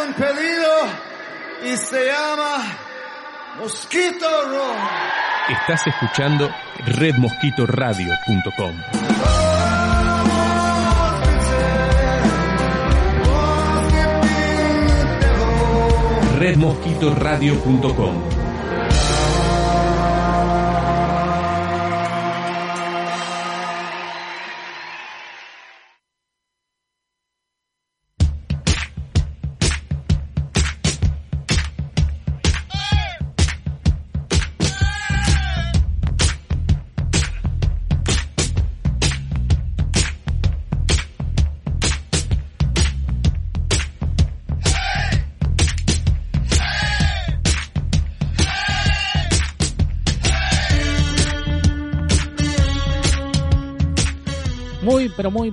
un pedido y se llama Mosquito. Estás escuchando redmosquitoradio.com. redmosquitoradio.com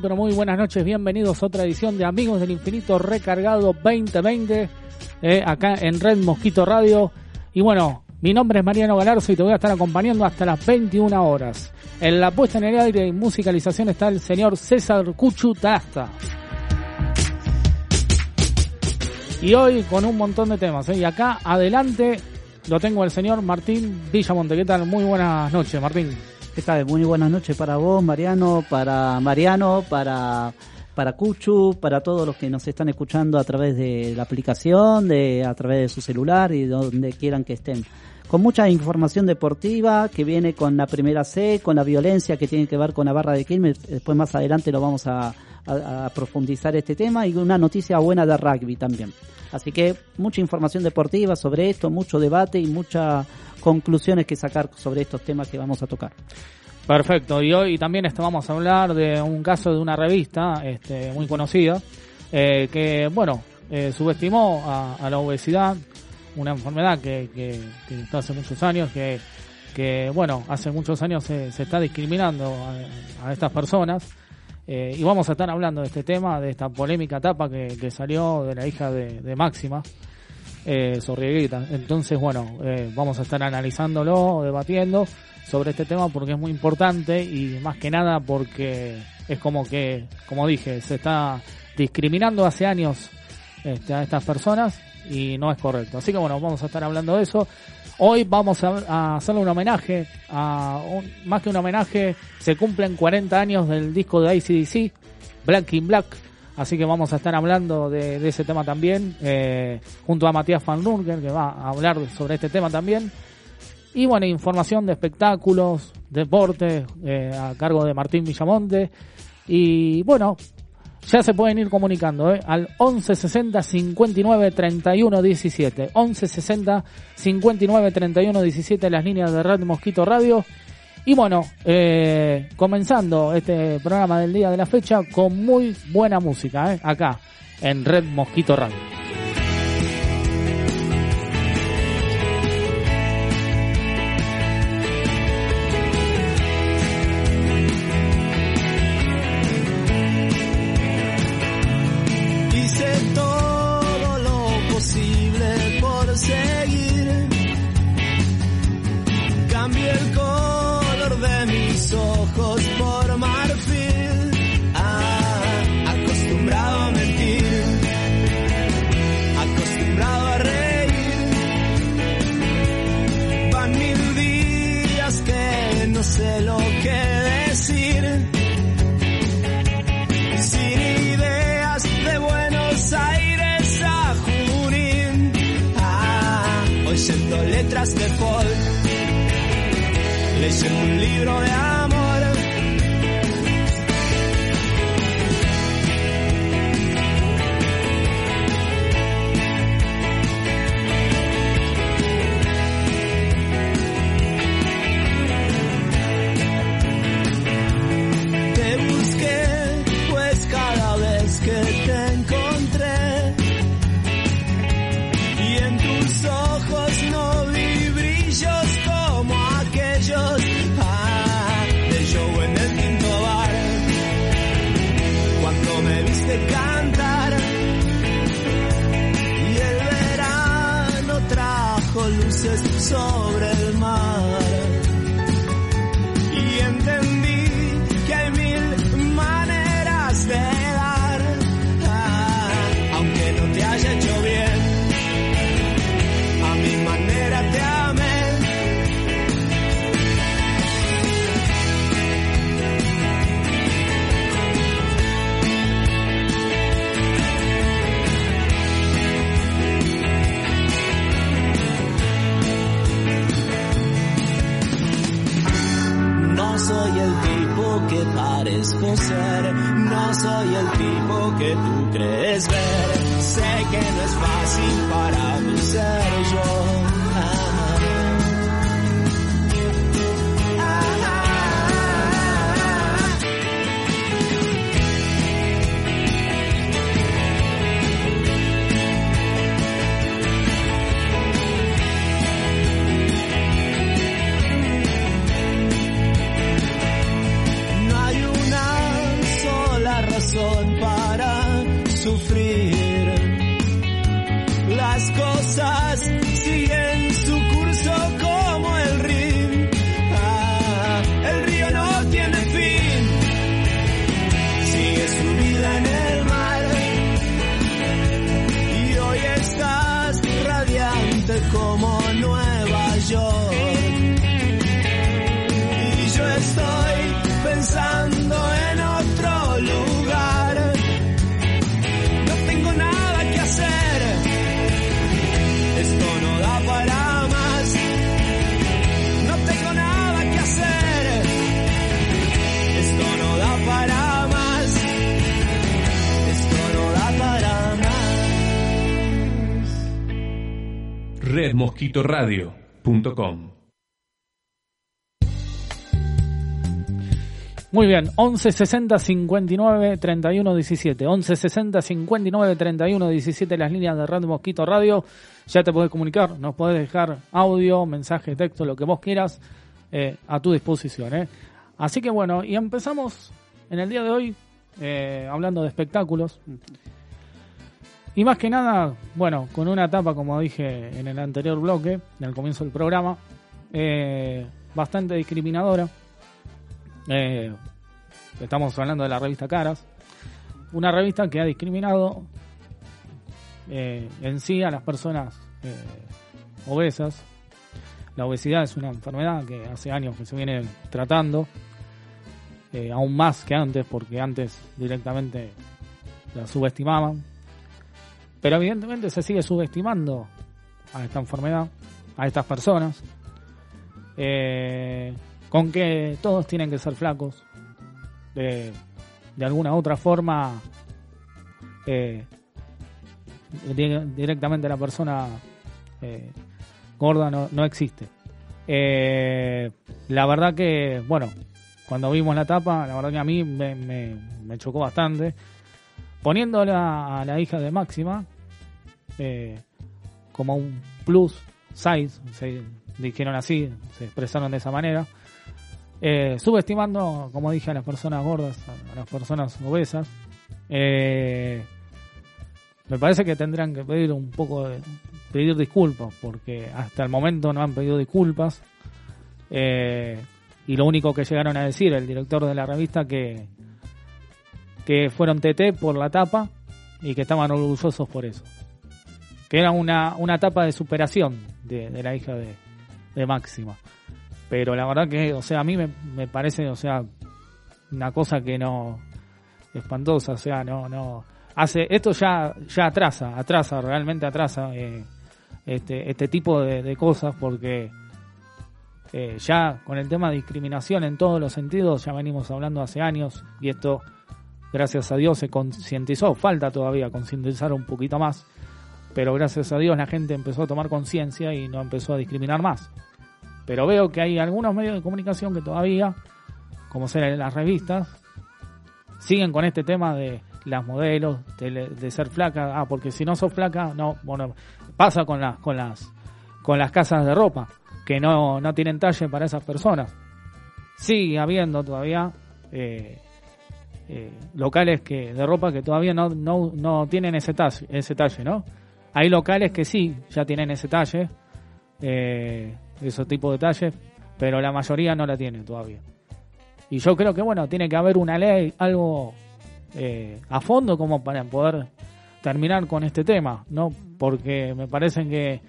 pero muy, buenas noches. Bienvenidos a otra edición de Amigos del Infinito Recargado 2020, eh, acá en Red Mosquito Radio. Y bueno, mi nombre es Mariano Galarzo y te voy a estar acompañando hasta las 21 horas. En la puesta en el aire y musicalización está el señor César Cuchutasta. Y hoy con un montón de temas. ¿eh? Y acá adelante lo tengo el señor Martín Villamonte. ¿Qué tal? Muy buenas noches, Martín. ¿Qué tal? Muy buenas noches para vos, Mariano, para Mariano, para, para Cuchu, para todos los que nos están escuchando a través de la aplicación, de, a través de su celular y donde quieran que estén. Con mucha información deportiva que viene con la primera C, con la violencia que tiene que ver con la barra de Quilmes. Después más adelante lo vamos a, a profundizar este tema y una noticia buena de rugby también. Así que mucha información deportiva sobre esto, mucho debate y muchas conclusiones que sacar sobre estos temas que vamos a tocar. Perfecto, y hoy también vamos a hablar de un caso de una revista este, muy conocida eh, que, bueno, eh, subestimó a, la obesidad, una enfermedad que, que, que hace muchos años, que, que, bueno, hace muchos años se, está discriminando a estas personas eh, y vamos a estar hablando de este tema, de esta polémica etapa que, salió de la hija de, Máxima, eh, Entonces, bueno, eh, vamos a estar analizándolo, debatiendo sobre este tema porque es muy importante y más que nada porque es como que, como dije, se está discriminando hace años este, a estas personas y no es correcto. Así que bueno, vamos a estar hablando de eso. Hoy vamos a, hacerle un homenaje, a más que un homenaje, se cumplen 40 años del disco de ACDC, Black in Black, así que vamos a estar hablando de, ese tema también, eh, junto a Matías Van Runken, que va a hablar sobre este tema también. Y bueno, información de espectáculos, deportes, eh, a cargo de Martín Villamonte. Y bueno, ya se pueden ir comunicando ¿eh? al 11 60 59 31 17. 11 60 59 31 17 las líneas de Red Mosquito Radio. Y bueno, eh, comenzando este programa del día de la fecha con muy buena música ¿eh? acá en Red Mosquito Radio. redmosquitoradio.com Muy bien, 11 60 59 31 17. 11 60 59 31 17 las líneas de Red Mosquito Radio. Ya te podés comunicar, nos podés dejar audio, mensaje, texto, lo que vos quieras eh, a tu disposición. ¿eh? Así que bueno, y empezamos en el día de hoy eh, hablando de espectáculos. Y más que nada, bueno, con una etapa, como dije en el anterior bloque, en el comienzo del programa, eh, bastante discriminadora. Eh, estamos hablando de la revista Caras, una revista que ha discriminado eh, en sí a las personas obesas. La obesidad es una enfermedad que hace años que se viene tratando, aún más que antes, porque antes directamente la subestimaban. Pero evidentemente se sigue subestimando a esta enfermedad, a estas personas, eh, con que todos tienen que ser flacos. De, de alguna otra forma, eh, di- directamente la persona eh, gorda no, no existe. La verdad que, bueno, cuando vimos la tapa, la verdad que a mí me, me- me chocó bastante. Poniéndola a la hija de Máxima eh, como un plus size, se dijeron así, se expresaron de esa manera. Eh, subestimando, como dije, a las personas gordas, a, las personas obesas. Eh, me parece que tendrán que pedir un poco de pedir disculpas, porque hasta el momento no han pedido disculpas. Eh, y lo único que llegaron a decir el director de la revista que que fueron TT por la tapa y que estaban orgullosos por eso. Que era una, una etapa de superación de, la hija de, Máxima. Pero la verdad que, o sea, a mí me, me parece, o sea, una cosa que no espantosa, o sea, no, no hace esto ya ya atrasa, atrasa, realmente atrasa eh, este este tipo de, de cosas porque eh, ya con el tema de discriminación en todos los sentidos ya venimos hablando hace años y esto gracias a Dios se concientizó, falta todavía concientizar un poquito más, pero gracias a Dios la gente empezó a tomar conciencia y no empezó a discriminar más. Pero veo que hay algunos medios de comunicación que todavía, como ser las revistas, siguen con este tema de las modelos, de, de ser flaca, ah, porque si no sos flaca, no, bueno, pasa con las, con las, con las casas de ropa, que no, no tienen talle para esas personas. Sigue habiendo todavía eh, eh, locales que de ropa que todavía no, no, no tienen ese talle, ese talle, ¿no? Hay locales que sí, ya tienen ese talle, eh, ese tipo de talles, pero la mayoría no la tiene todavía. Y yo creo que, bueno, tiene que haber una ley, algo eh, a fondo como para poder terminar con este tema, ¿no? Porque me parece que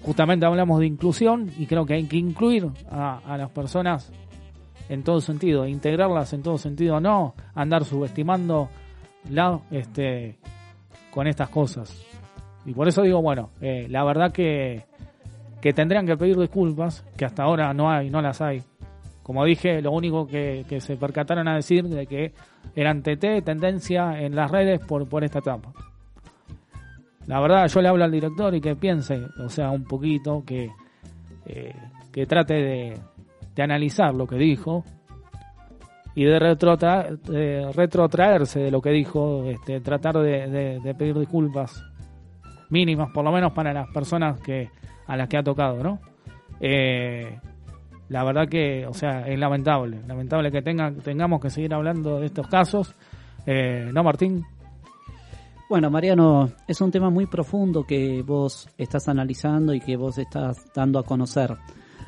justamente hablamos de inclusión y creo que hay que incluir a las personas en todo sentido, integrarlas en todo sentido, no andar subestimando la, este, con estas cosas. Y por eso digo, bueno, eh, la verdad que, que tendrían que pedir disculpas, que hasta ahora no hay, no las hay, como dije, lo único que, que se percataron a decir de que eran TT, tendencia en las redes por, por esta etapa. La verdad, yo le hablo al director y que piense, o sea, un poquito, que, eh, que trate de, de analizar lo que dijo y de, retrotra- de retrotraerse de lo que dijo, este, tratar de pedir disculpas mínimas, por lo menos para las personas que a las que ha tocado, ¿no? Eh, la verdad que, o sea, es lamentable, lamentable que tenga, tengamos que seguir hablando de estos casos. Eh, ¿No, Martín? Bueno, Mariano, es un tema muy profundo que vos estás analizando y que vos estás dando a conocer.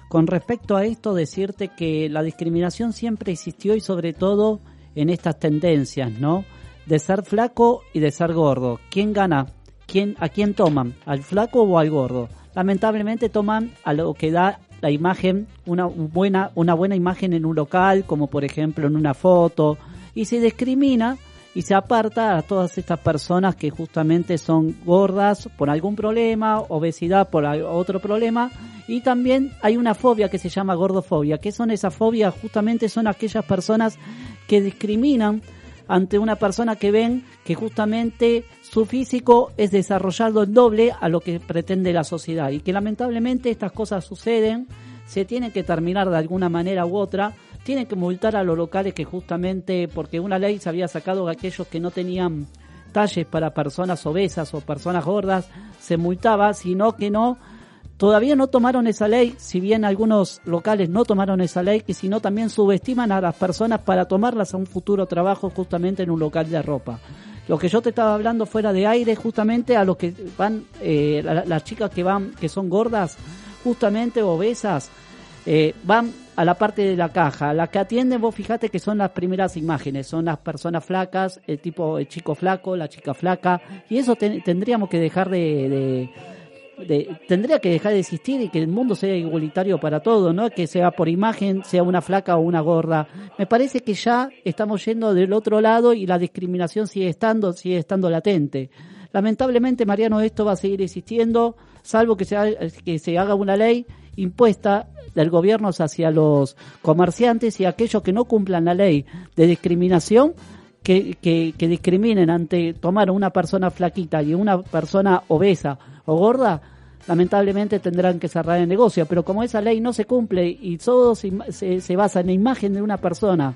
Con respecto a esto, decirte que la discriminación siempre existió y sobre todo en estas tendencias, ¿no? De ser flaco y de ser gordo. ¿Quién gana? ¿Quién, ¿A quién toman? ¿Al flaco o al gordo? Lamentablemente toman a lo que da la imagen, una buena, una buena imagen en un local, como por ejemplo en una foto, y se discrimina y se aparta a todas estas personas que justamente son gordas por algún problema, obesidad por otro problema, y también hay una fobia que se llama gordofobia. ¿Qué son esas fobias? Justamente son aquellas personas que discriminan ante una persona que ven que justamente su físico es desarrollado el doble a lo que pretende la sociedad y que lamentablemente estas cosas suceden, se tienen que terminar de alguna manera u otra, tienen que multar a los locales que justamente porque una ley se había sacado a aquellos que no tenían talles para personas obesas o personas gordas, se multaba, sino que no Todavía no tomaron esa ley, si bien algunos locales no tomaron esa ley, que sino también subestiman a las personas para tomarlas a un futuro trabajo justamente en un local de ropa. Lo que yo te estaba hablando fuera de aire, justamente a los que van, eh, la- las chicas que van, que son gordas, justamente obesas, eh, van a la parte de la caja. Las que atienden, vos fijate que son las primeras imágenes, son las personas flacas, el tipo, el chico flaco, la chica flaca, y eso ten- tendríamos que dejar de- de de- tendría que dejar de existir y que el mundo sea igualitario para todo, ¿no? Que sea por imagen, sea una flaca o una gorda. Me parece que ya estamos yendo del otro lado y la discriminación sigue estando, sigue estando latente. Lamentablemente, Mariano, esto va a seguir existiendo, salvo que se, que se haga una ley impuesta del gobierno hacia los comerciantes y aquellos que no cumplan la ley de discriminación, que, que, que discriminen ante tomar a una persona flaquita y una persona obesa o gorda, lamentablemente tendrán que cerrar el negocio. Pero como esa ley no se cumple y todo se, se, se basa en la imagen de una persona,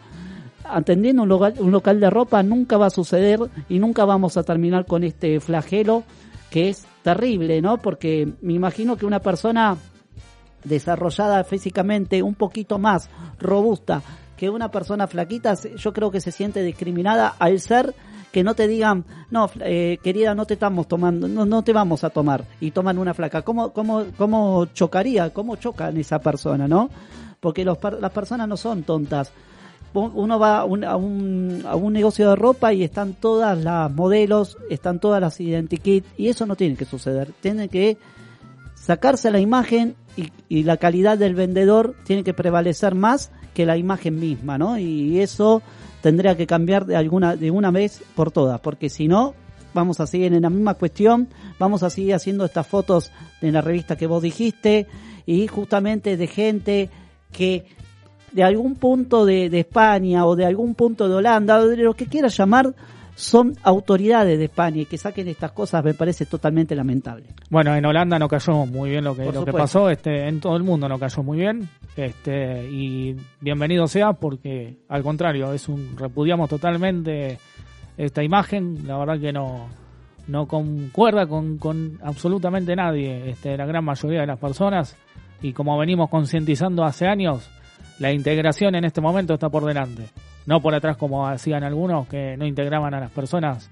atendiendo un local, un local de ropa, nunca va a suceder y nunca vamos a terminar con este flagelo que es terrible, ¿no? Porque me imagino que una persona desarrollada físicamente un poquito más robusta que una persona flaquita, yo creo que se siente discriminada al ser que no te digan, no, eh, querida, no te estamos tomando, no, no te vamos a tomar, y toman una flaca. ¿Cómo, cómo, cómo chocaría? ¿Cómo chocan esa persona, no? Porque los, las personas no son tontas. Uno va a un, a, un, a un negocio de ropa y están todas las modelos, están todas las identikit, y eso no tiene que suceder. Tiene que sacarse la imagen y, y la calidad del vendedor tiene que prevalecer más que la imagen misma, ¿no? Y eso tendría que cambiar de alguna de una vez por todas, porque si no vamos a seguir en la misma cuestión, vamos a seguir haciendo estas fotos de la revista que vos dijiste y justamente de gente que de algún punto de, de España o de algún punto de Holanda o de lo que quieras llamar son autoridades de España y que saquen estas cosas me parece totalmente lamentable. Bueno, en Holanda no cayó muy bien lo que, Por lo que pasó, este, en todo el mundo no cayó muy bien, este, y bienvenido sea porque al contrario, es un, repudiamos totalmente esta imagen, la verdad que no, no concuerda con, con absolutamente nadie, este, la gran mayoría de las personas, y como venimos concientizando hace años, la integración en este momento está por delante, no por atrás como hacían algunos que no integraban a las personas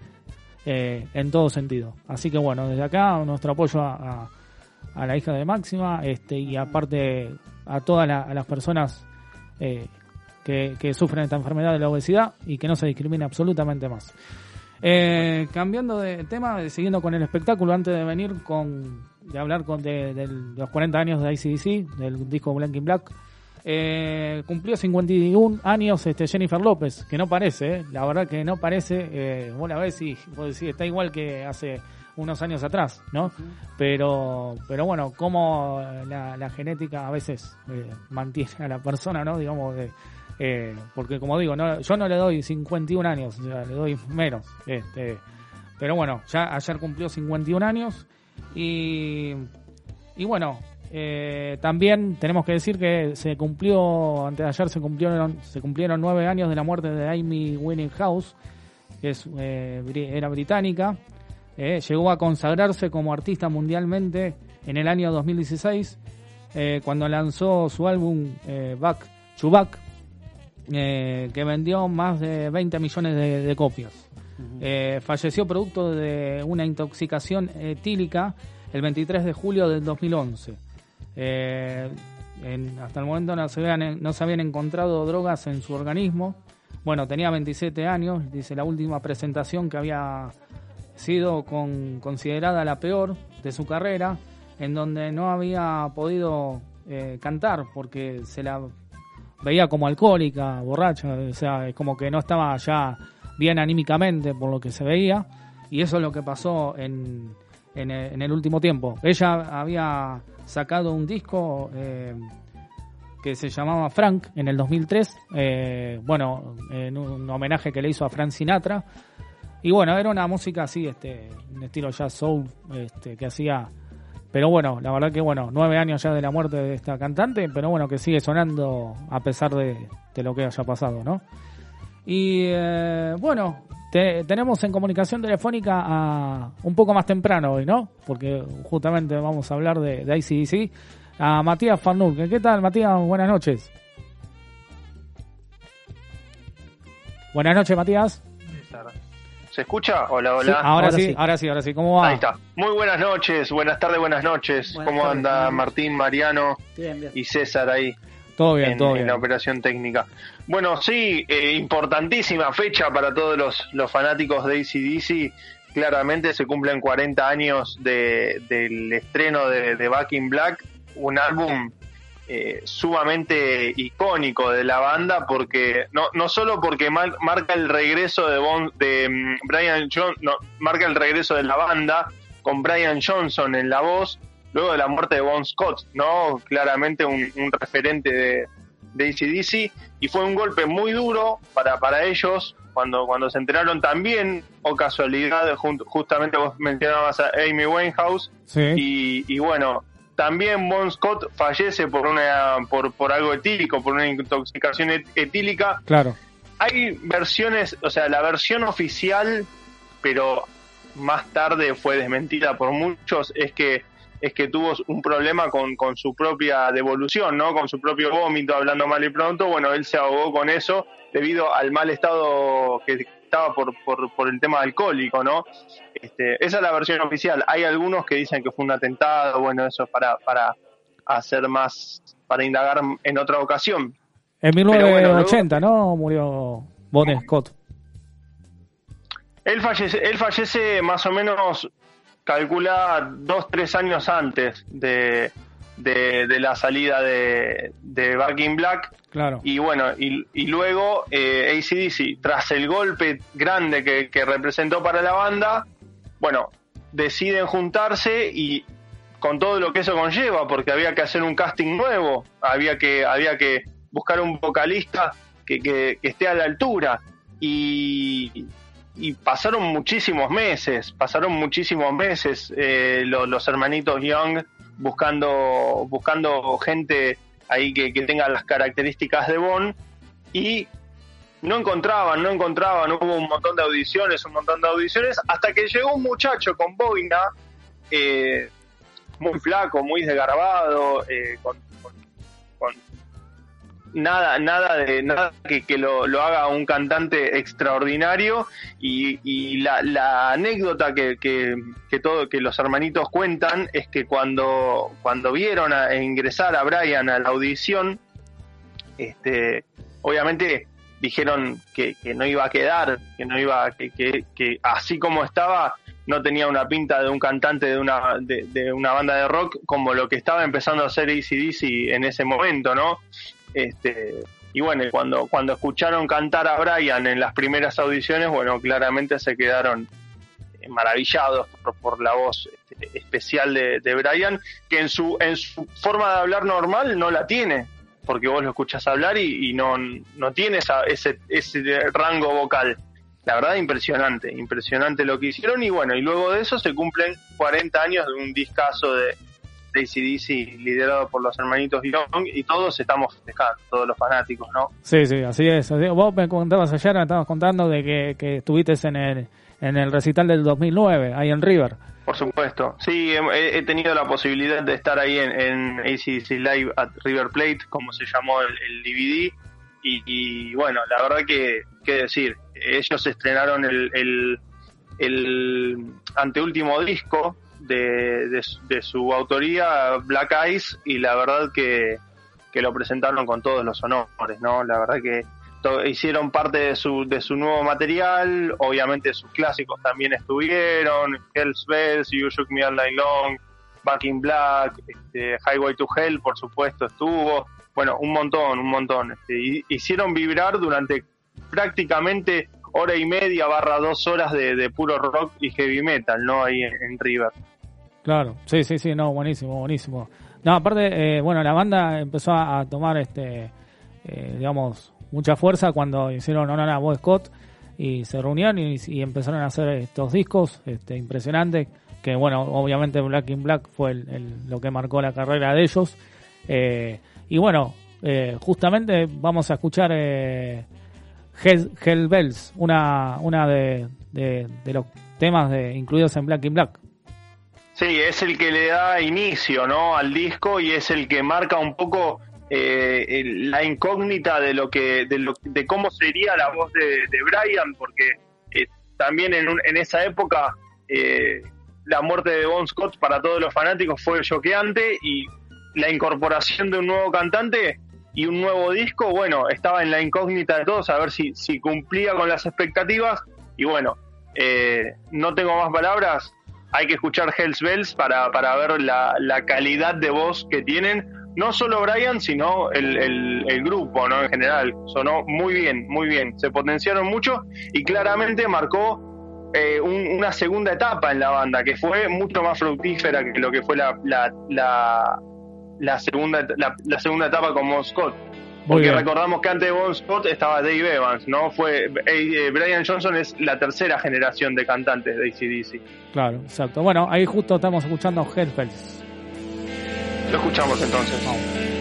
eh, en todo sentido. Así que bueno, desde acá nuestro apoyo a, a- la hija de Máxima este, y aparte a todas la- las personas eh, que, que sufren esta enfermedad de la obesidad y que no se discrimine absolutamente más. Eh, cambiando de tema, siguiendo con el espectáculo, antes de venir con de hablar con de, de los 40 años de ICDC, del disco Blank in Black, eh, cumplió 51 años este Jennifer López, que no parece, eh, la verdad que no parece, eh, vos la ves y vos decís, está igual que hace unos años atrás, ¿no? Pero, pero bueno, como la, la genética a veces eh, mantiene a la persona, ¿no? Digamos, de, eh, porque como digo, no, yo no le doy 51 años, o sea, le doy menos. Este, pero bueno, ya ayer cumplió 51 años y, y bueno, eh, también tenemos que decir que se cumplió, antes de ayer se cumplieron, se cumplieron nueve años de la muerte de Amy Winehouse, que es, eh, era británica. Eh, llegó a consagrarse como artista mundialmente en el año 2016, eh, cuando lanzó su álbum Back to Back, que vendió más de 20 millones de, de copias. Falleció producto de una intoxicación etílica el 23 de julio del 2011. Eh, hasta el momento no se, habían, encontrado drogas en su organismo. Bueno, tenía 27 años, dice la última presentación que había sido con- considerada la peor de su carrera, en donde no había podido eh, cantar porque se la veía como alcohólica, borracha, o sea, es como que no estaba ya bien anímicamente por lo que se veía, y eso es lo que pasó en, en el último tiempo. Ella había sacado un disco eh, que se llamaba Frank en el 2003, eh, bueno, en un homenaje que le hizo a Frank Sinatra, y bueno, era una música así, este, un estilo jazz soul, este, que hacía pero bueno, la verdad que bueno, nueve años ya de la muerte de esta cantante, pero bueno, que sigue sonando a pesar de, de lo que haya pasado, ¿no? Y eh, bueno, te- tenemos en comunicación telefónica a un poco más temprano hoy, ¿no? Porque justamente vamos a hablar de, de ICDC, a Matías Farnul. ¿Qué tal, Matías? Buenas noches. Buenas noches, Matías. ¿Se escucha? Hola, hola. Sí, ahora, ahora sí, sí. ahora sí, ahora sí. ¿Cómo va? Ahí está. Muy buenas noches, buenas tardes, buenas noches. Buenas ¿Cómo tardes, anda. Martín, Mariano Bien, bien. y César ahí Todo bien, en, todo en bien. la operación técnica? Bueno, sí, eh, importantísima fecha para todos los, los fanáticos de ACDC. Claramente se cumplen 40 años de- del estreno de, de Back in Black, un álbum eh, sumamente icónico de la banda porque no, no solo porque mar- marca el regreso de, Bon- de mm, Brian John, no, marca el regreso de la banda con Brian Johnson en la voz luego de la muerte de Bon Scott, ¿no? Claramente un, un referente de, de ACDC y fue un golpe muy duro para, para ellos cuando, cuando se enteraron también, o casualidad, jun- justamente vos mencionabas a Amy Winehouse, Sí. y, y bueno, también Bon Scott fallece por una por, por algo etílico, por una intoxicación et- etílica. Claro. Hay versiones, o sea, la versión oficial, pero más tarde fue desmentida por muchos, es que es que tuvo un problema con, con su propia devolución, ¿no? Con su propio vómito, hablando mal y pronto. Bueno, él se ahogó con eso debido al mal estado que estaba por, por, por el tema alcohólico, ¿no? Este, esa es la versión oficial. Hay algunos que dicen que fue un atentado, bueno, eso es para, para hacer más, para indagar en otra ocasión. En Pero bueno, 1980, ¿no? Murió Bon Scott. Él fallece, él fallece más o menos, calcula dos, tres años antes de, de, de la salida de, de Back in Black. Claro. Y bueno, y, y luego eh, ACDC, tras el golpe grande que, que representó para la banda, bueno, deciden juntarse y con todo lo que eso conlleva, porque había que hacer un casting nuevo, había que, había que buscar un vocalista que, que, que esté a la altura. Y, y pasaron muchísimos meses, pasaron muchísimos meses eh, lo- los hermanitos Young buscando, buscando gente ahí que, que tenga las características de Bon y no encontraban, no encontraban, hubo un montón de audiciones, un montón de audiciones, hasta que llegó un muchacho con boina, eh, muy flaco, muy desgarbado, eh, con nada, nada de nada que, que lo, lo haga un cantante extraordinario. Y, y la, la anécdota que, que, que todo que los hermanitos cuentan es que cuando cuando vieron a, ingresar a Brian a la audición este obviamente dijeron que, no iba a quedar que no iba que, así como estaba no tenía una pinta de un cantante de una de, de una banda de rock como lo que estaba empezando a hacer ACDC en ese momento no este y bueno, cuando, cuando escucharon cantar a Brian en las primeras audiciones, bueno, claramente se quedaron maravillados por, por la voz este, especial de, Brian, que en su, en su forma de hablar normal no la tiene, porque vos lo escuchás hablar y, no, no tiene esa, ese, ese rango vocal. La verdad, impresionante, impresionante lo que hicieron. Y bueno, y luego de eso se cumplen 40 años de un discazo de ACDC liderado por los hermanitos Young y todos estamos festejando, todos los fanáticos, ¿no? Sí, sí, así es. así. Vos me contabas ayer, me estabas contando de que, que estuviste en el, en el recital del 2009, ahí en River. Por supuesto. Sí, he, he tenido la posibilidad de estar ahí en, en ACDC Live at River Plate, como se llamó el, el DVD. Y, y, bueno, la verdad que, qué decir, ellos estrenaron el, el, el anteúltimo disco de, de, su autoría, Black Eyes, y la verdad que, que lo presentaron con todos los honores, ¿no? La verdad que hicieron parte de su, de su nuevo material, obviamente sus clásicos también estuvieron, Hell's Bells, You Shook Me All Night Long, Back in Black, este, Highway to Hell, por supuesto, estuvo, bueno, un montón, un montón. Este, hicieron vibrar durante prácticamente hora y media barra dos horas de, de puro rock y heavy metal, ¿no? Ahí en River. Claro, sí, sí, sí, no, buenísimo, buenísimo. No, aparte, eh, bueno, la banda empezó a, tomar, este, eh, digamos, mucha fuerza cuando hicieron Honor a Bob Scott y se reunieron y, empezaron a hacer estos discos este, impresionantes, que bueno, obviamente Black in Black fue el, lo que marcó la carrera de ellos. Eh, y bueno, eh, justamente vamos a escuchar eh, Hell, Hell, Bells, una, una de, de, de los temas de, incluidos en Black in Black. Sí, es el que le da inicio ¿no? al disco y es el que marca un poco eh, la incógnita de lo que de, lo, de cómo sería la voz de, de Brian, porque eh, también en, un, en esa época eh, la muerte de Bon Scott para todos los fanáticos fue choqueante y la incorporación de un nuevo cantante y un nuevo disco, bueno, estaba en la incógnita de todos a ver si, si cumplía con las expectativas y bueno, eh, no tengo más palabras, hay que escuchar Hells Bells para, para ver la, la calidad de voz que tienen, no solo Brian, sino el, el, grupo, ¿no? En general, sonó muy bien, muy bien, se potenciaron mucho y claramente marcó eh, un, una segunda etapa en la banda, que fue mucho más fructífera que lo que fue la, la, la, la segunda, la, segunda etapa con Bon Porque recordamos que antes de Bon Scott estaba Dave Evans, ¿no? Fue eh, Brian Johnson es la tercera generación de cantantes de ACDC. Claro, exacto. Bueno, ahí justo estamos escuchando Headfells. Lo escuchamos entonces. Vamos.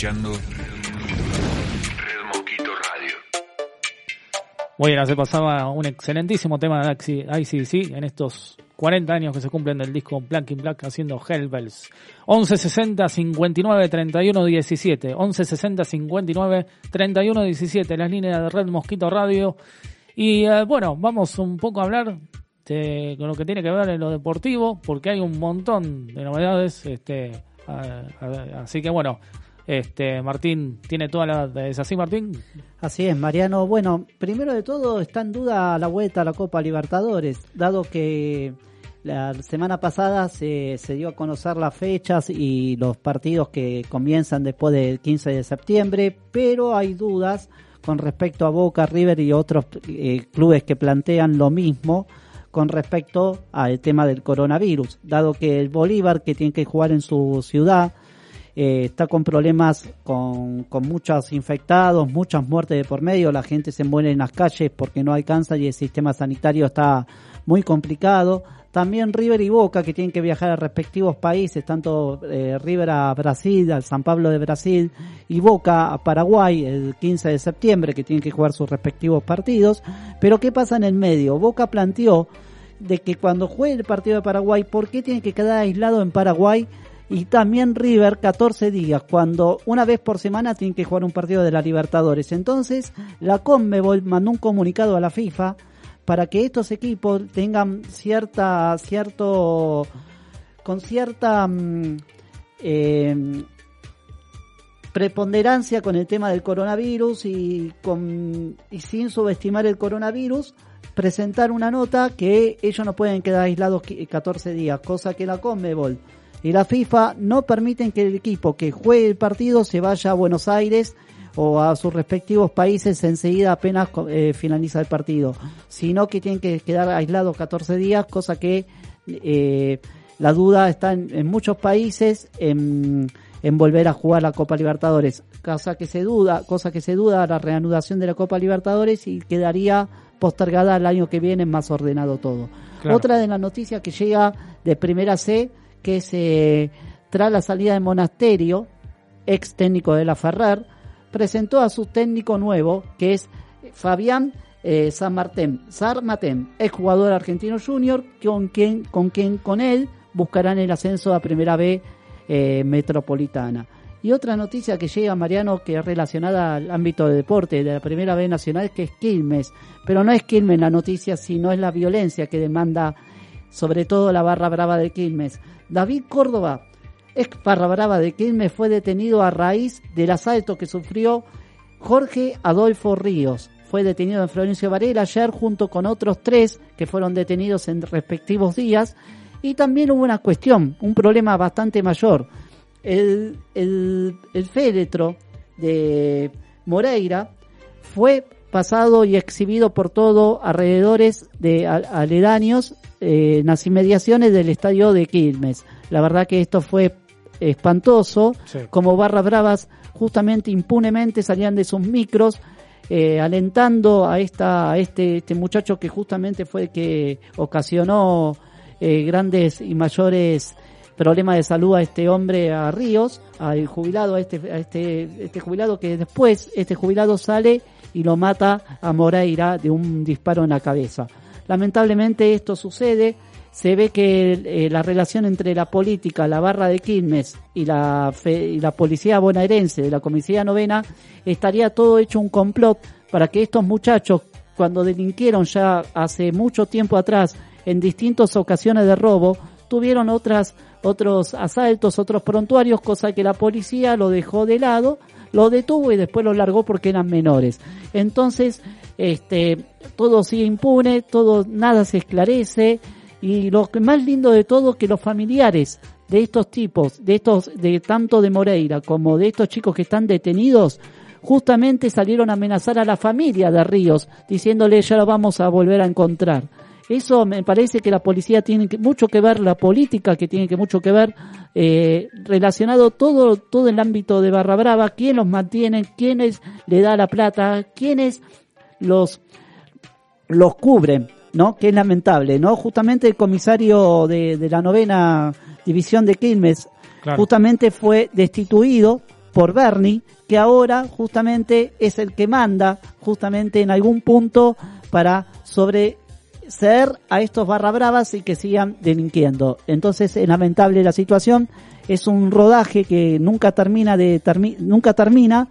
Escuchando Red Mosquito Radio. Bueno, se pasaba un excelentísimo tema de ICDC en estos 40 años que se cumplen del disco Black in Black haciendo Hellbells. 1160 59 31 17. 1160 59 31 17. Las líneas de Red Mosquito Radio. Y eh, bueno, vamos un poco a hablar de, con lo que tiene que ver en lo deportivo, porque hay un montón de novedades. Este, a- a- así que bueno, este Martín tiene toda la. ¿Es así, Martín? Así es, Mariano. Bueno, primero de todo está en duda la vuelta a la Copa Libertadores, dado que la semana pasada se, dio a conocer las fechas y los partidos que comienzan después del 15 de septiembre, pero hay dudas con respecto a Boca, River y otros eh, clubes que plantean lo mismo con respecto al tema del coronavirus, dado que el Bolívar, que tiene que jugar en su ciudad, eh, está con problemas con, con muchos infectados, muchas muertes de por medio, la gente se muere en las calles porque no alcanza y el sistema sanitario está muy complicado. También River y Boca que tienen que viajar a respectivos países, tanto eh, River a Brasil, al San Pablo de Brasil y Boca a Paraguay el 15 de septiembre que tienen que jugar sus respectivos partidos. Pero ¿qué pasa en el medio? Boca planteó de que cuando juegue el partido de Paraguay, ¿por qué tiene que quedar aislado en Paraguay? Y también River 14 días, cuando una vez por semana tienen que jugar un partido de la Libertadores. Entonces, la Conmebol mandó un comunicado a la FIFA para que estos equipos tengan cierta, cierto, con cierta mm, eh, preponderancia con el tema del coronavirus y, con, y sin subestimar el coronavirus, presentar una nota que ellos no pueden quedar aislados qui- 14 días, cosa que la Conmebol y la FIFA no permiten que el equipo que juegue el partido se vaya a Buenos Aires o a sus respectivos países enseguida apenas eh, finaliza el partido, sino que tienen que quedar aislados 14 días, cosa que eh, la duda está en, en muchos países en, en volver a jugar la Copa Libertadores, cosa que se duda, cosa que se duda la reanudación de la Copa Libertadores y quedaría postergada al año que viene más ordenado todo. Claro. Otra de las noticias que llega de Primera C, que es eh, tras la salida de Monasterio, ex técnico de la Ferrer, presentó a su técnico nuevo, que es Fabián eh, San Martín, San Martín, ex jugador argentino junior, con quien, con quien con él buscarán el ascenso a Primera B eh, metropolitana. Y otra noticia que llega, Mariano, que es relacionada al ámbito de deporte de la Primera B Nacional, que es Quilmes. Pero no es Quilmes la noticia, sino es la violencia que demanda sobre todo la barra brava de Quilmes. David Córdoba, ex barra brava de Quilmes, fue detenido a raíz del asalto que sufrió Jorge Adolfo Ríos. Fue detenido en Florencio Varela ayer junto con otros tres que fueron detenidos en respectivos días. Y también hubo una cuestión, un problema bastante mayor. El, el, el féretro de Moreira fue pasado y exhibido por todo alrededores de al- aledaños eh, en las inmediaciones del estadio de Quilmes. La verdad que esto fue espantoso, Sí. como barras bravas justamente impunemente salían de sus micros eh, alentando a esta a este este muchacho que justamente fue el que ocasionó eh, grandes y mayores problemas de salud a este hombre a Ríos, al jubilado, a este, a este, este jubilado que después este jubilado sale y lo mata a Moreira de un disparo en la cabeza. Lamentablemente esto sucede, se ve que eh, la relación entre la política, la barra de Quilmes y la, fe- y la policía bonaerense de la comisaría novena estaría todo hecho un complot para que estos muchachos, cuando delinquieron ya hace mucho tiempo atrás en distintas ocasiones de robo, tuvieron otras otros asaltos, otros prontuarios, cosa que la policía lo dejó de lado, lo detuvo y después lo largó porque eran menores. Entonces, este, todo sigue impune, todo, nada se esclarece y lo más lindo de todo que los familiares de estos tipos, de estos, de tanto de Moreira como de estos chicos que están detenidos, justamente salieron a amenazar a la familia de Ríos, diciéndole ya lo vamos a volver a encontrar. Eso me parece que la policía tiene mucho que ver, la política que tiene que mucho que ver, eh, relacionado todo, todo el ámbito de Barra Brava, quién los mantiene, quiénes le da la plata, quiénes los, los cubren, ¿no? Que es lamentable, ¿no? Justamente el comisario de, de la novena división de Quilmes, Claro. justamente fue destituido por Bernie, que ahora justamente es el que manda justamente en algún punto para sobre ceder a estos barra bravas y que sigan delinquiendo. Entonces es lamentable la situación, es un rodaje que nunca termina de termi- nunca termina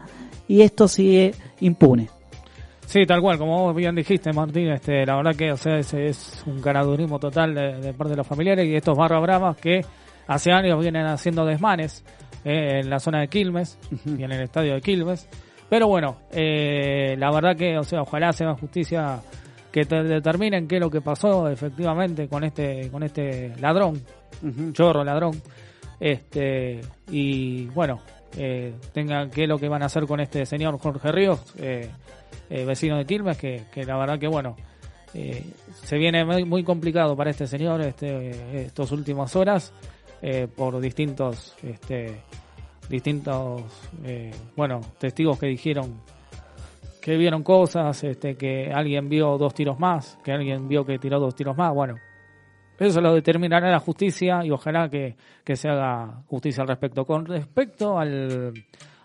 y esto sigue impune. Sí, tal cual, como vos bien dijiste, Martín, este, la verdad que o sea, ese es un caradurismo total de, de parte de los familiares y estos barra bravas que hace años vienen haciendo desmanes eh, en la zona de Quilmes y en el estadio de Quilmes. Pero bueno, eh, la verdad que, o sea, ojalá se haga justicia que te determinen qué es lo que pasó efectivamente con este, con este ladrón, chorro ladrón, este, y bueno, eh, tengan qué es lo que van a hacer con este señor Jorge Ríos, eh, eh, vecino de Quilmes, que, que la verdad que bueno, eh, se viene muy, muy complicado para este señor este, estos últimas horas por distintos, este, distintos, eh, bueno, testigos que dijeron que vieron cosas, este, que alguien vio dos tiros más, que alguien vio que tiró dos tiros más, bueno, eso lo determinará la justicia y ojalá que, que se haga justicia al respecto. Con respecto al,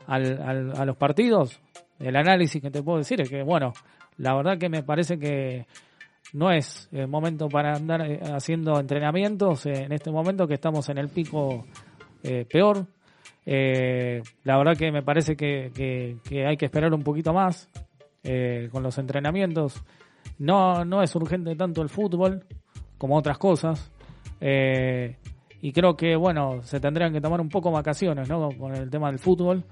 al, al- a los partidos, el análisis que te puedo decir es que, bueno, la verdad que me parece que no es el momento para andar eh, haciendo entrenamientos eh, en este momento que estamos en el pico eh, peor. Eh, la verdad que me parece que, hay que esperar un poquito más eh, con los entrenamientos. No, no es urgente tanto el fútbol como otras cosas. Eh, y creo que, bueno, se tendrían que tomar un poco vacaciones, ¿no? Con el tema del fútbol.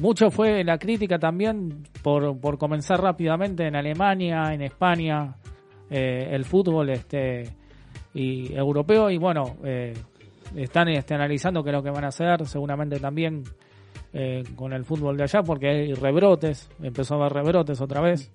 Mucho fue la crítica también por, por comenzar rápidamente en Alemania, en España, el fútbol este y europeo. Y bueno, están este, analizando qué es lo que van a hacer, seguramente también eh, con el fútbol de allá, porque hay rebrotes, empezó a haber rebrotes otra vez.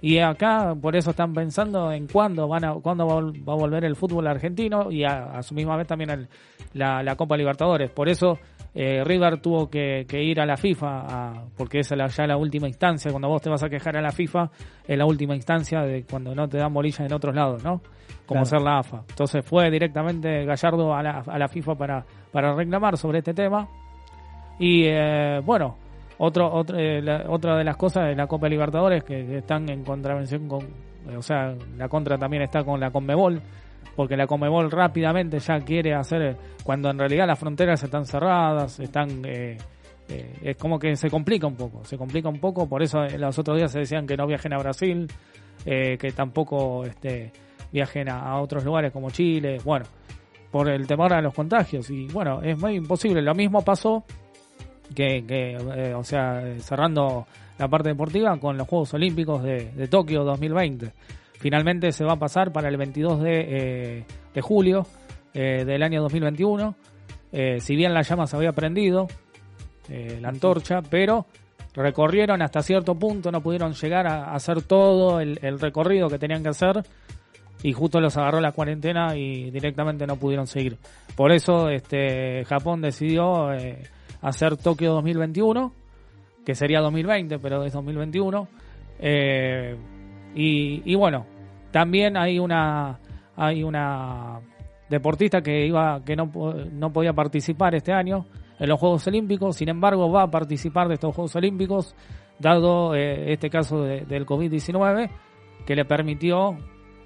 Y acá, por eso están pensando en cuándo van a, cuándo va, a volver el fútbol argentino y a, a su misma vez también el- la, la Copa Libertadores. Por eso eh, River tuvo que, que ir a la FIFA, a- porque es la- ya la última instancia. Cuando vos te vas a quejar a la FIFA, es la última instancia de cuando no te dan bolillas en otros lados, ¿no? Como Claro. ser la AFA. Entonces fue directamente Gallardo a la, a la FIFA para, para reclamar sobre este tema. Y eh, bueno, otro, otro, eh, la- otra de las cosas de la Copa Libertadores que, que están en contravención con, eh, o sea, la contra también está con la Conmebol, porque la Conmebol rápidamente ya quiere hacer, cuando en realidad las fronteras están cerradas, están, eh, es como que se complica un poco, se complica un poco, por eso los otros días se decían que no viajen a Brasil, que tampoco este, viajen a, otros lugares como Chile, bueno, por el temor a los contagios, y bueno, es muy imposible, lo mismo pasó que, que, eh, o sea, cerrando la parte deportiva con los Juegos Olímpicos de, Tokio 2020. Finalmente se va a pasar para el 22 de, eh, de julio eh, del año 2021. Eh, si bien la llama se había prendido, la antorcha, pero recorrieron hasta cierto punto, no pudieron llegar a hacer todo el recorrido que tenían que hacer y justo los agarró la cuarentena y directamente no pudieron seguir. Por eso este Japón decidió eh, hacer Tokio 2021, que sería 2020, pero es 2021. Eh, y, bueno, también hay una hay una deportista que iba que no, no podía participar este año en los Juegos Olímpicos, sin embargo va a participar de estos Juegos Olímpicos, dado eh, este caso de- del COVID-19, que le permitió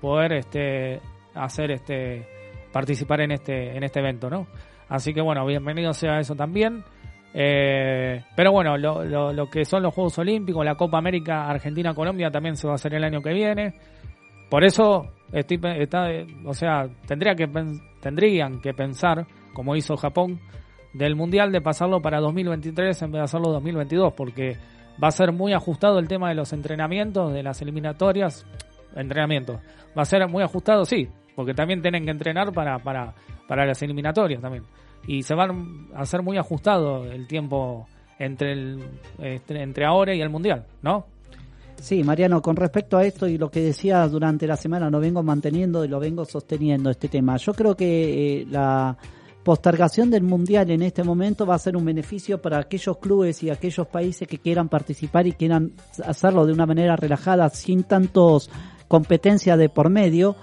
poder este hacer este participar en este en este evento, ¿no? Así que bueno, bienvenido sea eso también. Eh, pero bueno, lo, lo, lo que son los Juegos Olímpicos, la Copa América Argentina-Colombia también se va a hacer el año que viene. Por eso, estoy, está, o sea, tendría que, tendrían que pensar, como hizo Japón, del Mundial de pasarlo para 2023 en vez de hacerlo 2022, porque va a ser muy ajustado el tema de los entrenamientos, de las eliminatorias, entrenamientos. Va a ser muy ajustado, sí, porque también tienen que entrenar para, para, para las eliminatorias también. Y se va a hacer muy ajustado el tiempo entre, el, entre, entre ahora y el Mundial, ¿no? Sí, Mariano, con respecto a esto y lo que decía durante la semana, lo vengo manteniendo y lo vengo sosteniendo este tema. Yo creo que eh, la postergación del Mundial en este momento va a ser un beneficio para aquellos clubes y aquellos países que quieran participar y quieran hacerlo de una manera relajada, sin tantos competencias de por medio.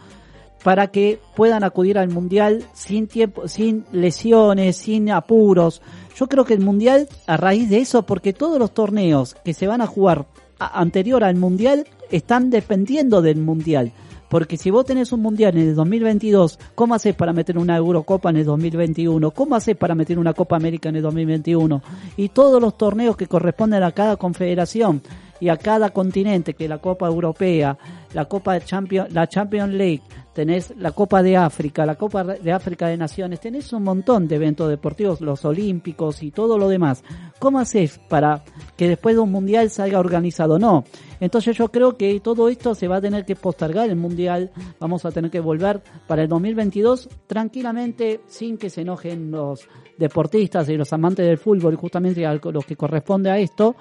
para que puedan acudir al mundial sin tiempo, sin lesiones, sin apuros. Yo creo que el mundial, a raíz de eso, porque todos los torneos que se van a jugar anterior al mundial están dependiendo del mundial. Porque si vos tenés un mundial en el 2022, ¿cómo haces para meter una Eurocopa en el 2021? ¿Cómo haces para meter una Copa América en el 2021? Y todos los torneos que corresponden a cada confederación y a cada continente, que la Copa Europea, la Copa de Champion, la Champions League, tenés la Copa de África, la Copa de África de Naciones, tenés un montón de eventos deportivos, los olímpicos y todo lo demás. ¿Cómo haces para que después de un mundial salga organizado? No. Entonces yo creo que todo esto se va a tener que postergar el mundial, vamos a tener que volver para el 2022 tranquilamente sin que se enojen los deportistas y los amantes del fútbol, justamente a los que corresponde a esto,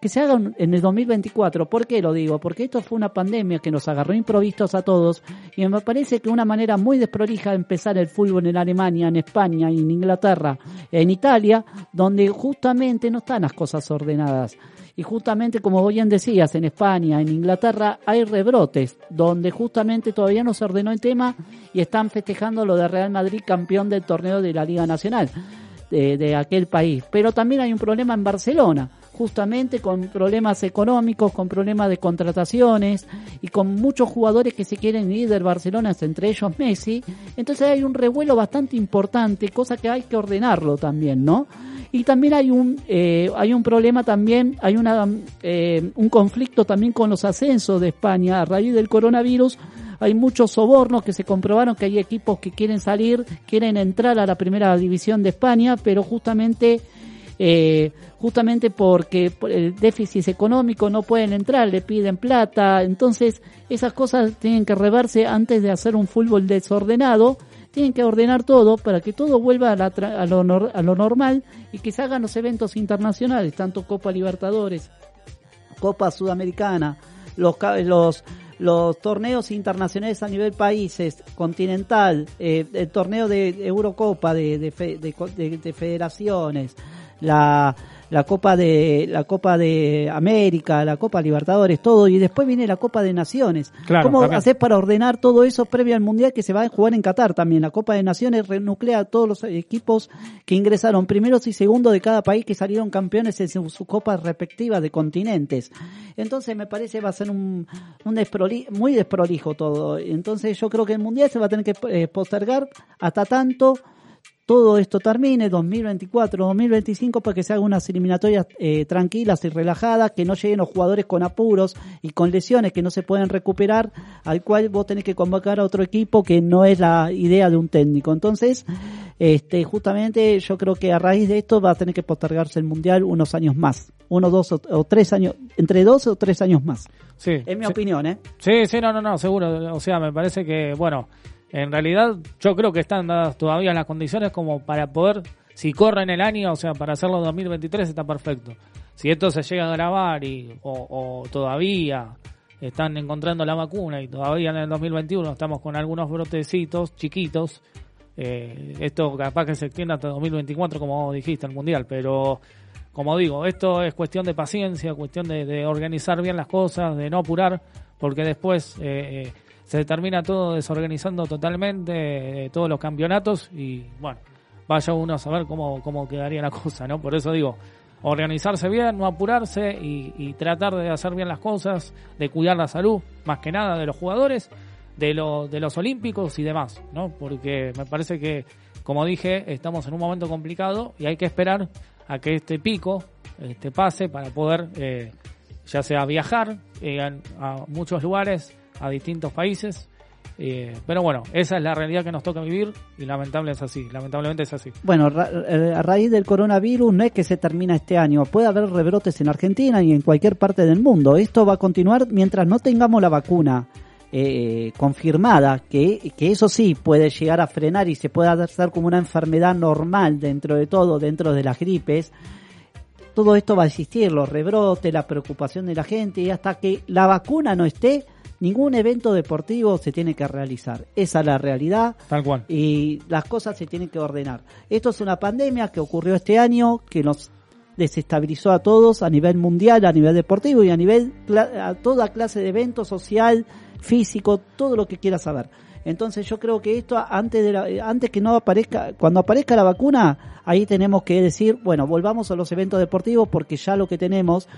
que se hagan en el 2024. ¿Por qué lo digo? Porque esto fue una pandemia que nos agarró improvistos a todos y me parece que una manera muy desprolija de empezar el fútbol en Alemania, en España, en Inglaterra, en Italia, donde justamente no están las cosas ordenadas. Y justamente, como bien decías, en España, en Inglaterra, hay rebrotes, donde justamente todavía no se ordenó el tema y están festejando lo de Real Madrid campeón del torneo de la Liga Nacional de aquel país. Pero también hay un problema en Barcelona, justamente con problemas económicos, con problemas de contrataciones y con muchos jugadores que se quieren ir del Barcelona, entre ellos Messi. Entonces hay un revuelo bastante importante, cosa que hay que ordenarlo también, ¿no? Y también hay un eh, hay un problema también, hay una eh, un conflicto también con los ascensos de España a raíz del coronavirus. Hay muchos sobornos que se comprobaron que hay equipos que quieren salir, quieren entrar a la primera división de España, pero justamente eh, justamente porque por el déficit económico no pueden entrar, le piden plata, entonces esas cosas tienen que reverse antes de hacer un fútbol desordenado, tienen que ordenar todo para que todo vuelva a, la a lo, a lo normal y que se hagan los eventos internacionales, tanto Copa Libertadores, Copa Sudamericana, los, los, los torneos internacionales a nivel países, continental, eh, el torneo de Eurocopa de, de, de- de federaciones, la, la Copa de la Copa de América, la Copa Libertadores, todo, y después viene la Copa de Naciones. Claro, ¿Cómo también. haces para ordenar todo eso previo al Mundial que se va a jugar en Qatar también? La Copa de Naciones renuclea a todos los equipos que ingresaron primeros y segundos de cada país que salieron campeones en sus su copas respectivas de continentes. Entonces me parece va a ser un, un desproli- muy desprolijo todo. Entonces yo creo que el Mundial se va a tener que eh, postergar hasta tanto todo esto termine, 2024, 2025, para que se hagan unas eliminatorias eh, tranquilas y relajadas, que no lleguen los jugadores con apuros y con lesiones que no se pueden recuperar, al cual vos tenés que convocar a otro equipo que no es la idea de un técnico. Entonces, este, justamente yo creo que a raíz de esto va a tener que postergarse el Mundial unos años más, uno, dos o, o tres años, entre dos o tres años más. Sí, Es mi sí. opinión, ¿eh? Sí, sí, no, no, no, seguro. O sea, me parece que, bueno, en realidad yo creo que están dadas todavía las condiciones como para poder, si corren el año, o sea, para hacerlo en 2023 está perfecto. Si esto se llega a grabar y, o, todavía están encontrando la vacuna y todavía en el 2021 estamos con algunos brotecitos chiquitos, eh, esto capaz que se extienda hasta 2024, como dijiste, el Mundial, pero como digo, esto es cuestión de paciencia, cuestión de, de organizar bien las cosas, de no apurar, porque después eh, eh, se termina todo desorganizando totalmente, eh, todos los campeonatos y bueno, vaya uno a saber cómo, cómo quedaría la cosa, ¿no? Por eso digo, organizarse bien, no apurarse y, tratar de hacer bien las cosas, de cuidar la salud, más que nada de los jugadores, de, lo, de los olímpicos y demás, ¿no? Porque me parece que, como dije, estamos en un momento complicado y hay que esperar a que este pico este, pase para poder, eh, ya sea viajar eh, a muchos lugares, a distintos países. eh, pero bueno, esa es la realidad que nos toca vivir y lamentable es así, lamentablemente es así. Bueno, ra- eh, a raíz del coronavirus no es que se termina este año, puede haber rebrotes en Argentina y en cualquier parte del mundo. Esto va a continuar mientras no tengamos la vacuna eh, confirmada, que, que eso sí puede llegar a frenar y se puede hacer como una enfermedad normal dentro de todo, dentro de las gripes. Todo esto va a existir, los rebrotes, la preocupación de la gente y hasta que la vacuna no esté, ningún evento deportivo se tiene que realizar. Esa es la realidad Tal cual. y las cosas se tienen que ordenar. Esto es una pandemia que ocurrió este año, que nos desestabilizó a todos a nivel mundial, a nivel deportivo y a nivel a toda clase de evento social, físico, todo lo que quieras saber. Entonces yo creo que esto antes de la, antes que no aparezca, cuando aparezca la vacuna, ahí tenemos que decir, bueno, volvamos a los eventos deportivos porque ya lo que tenemos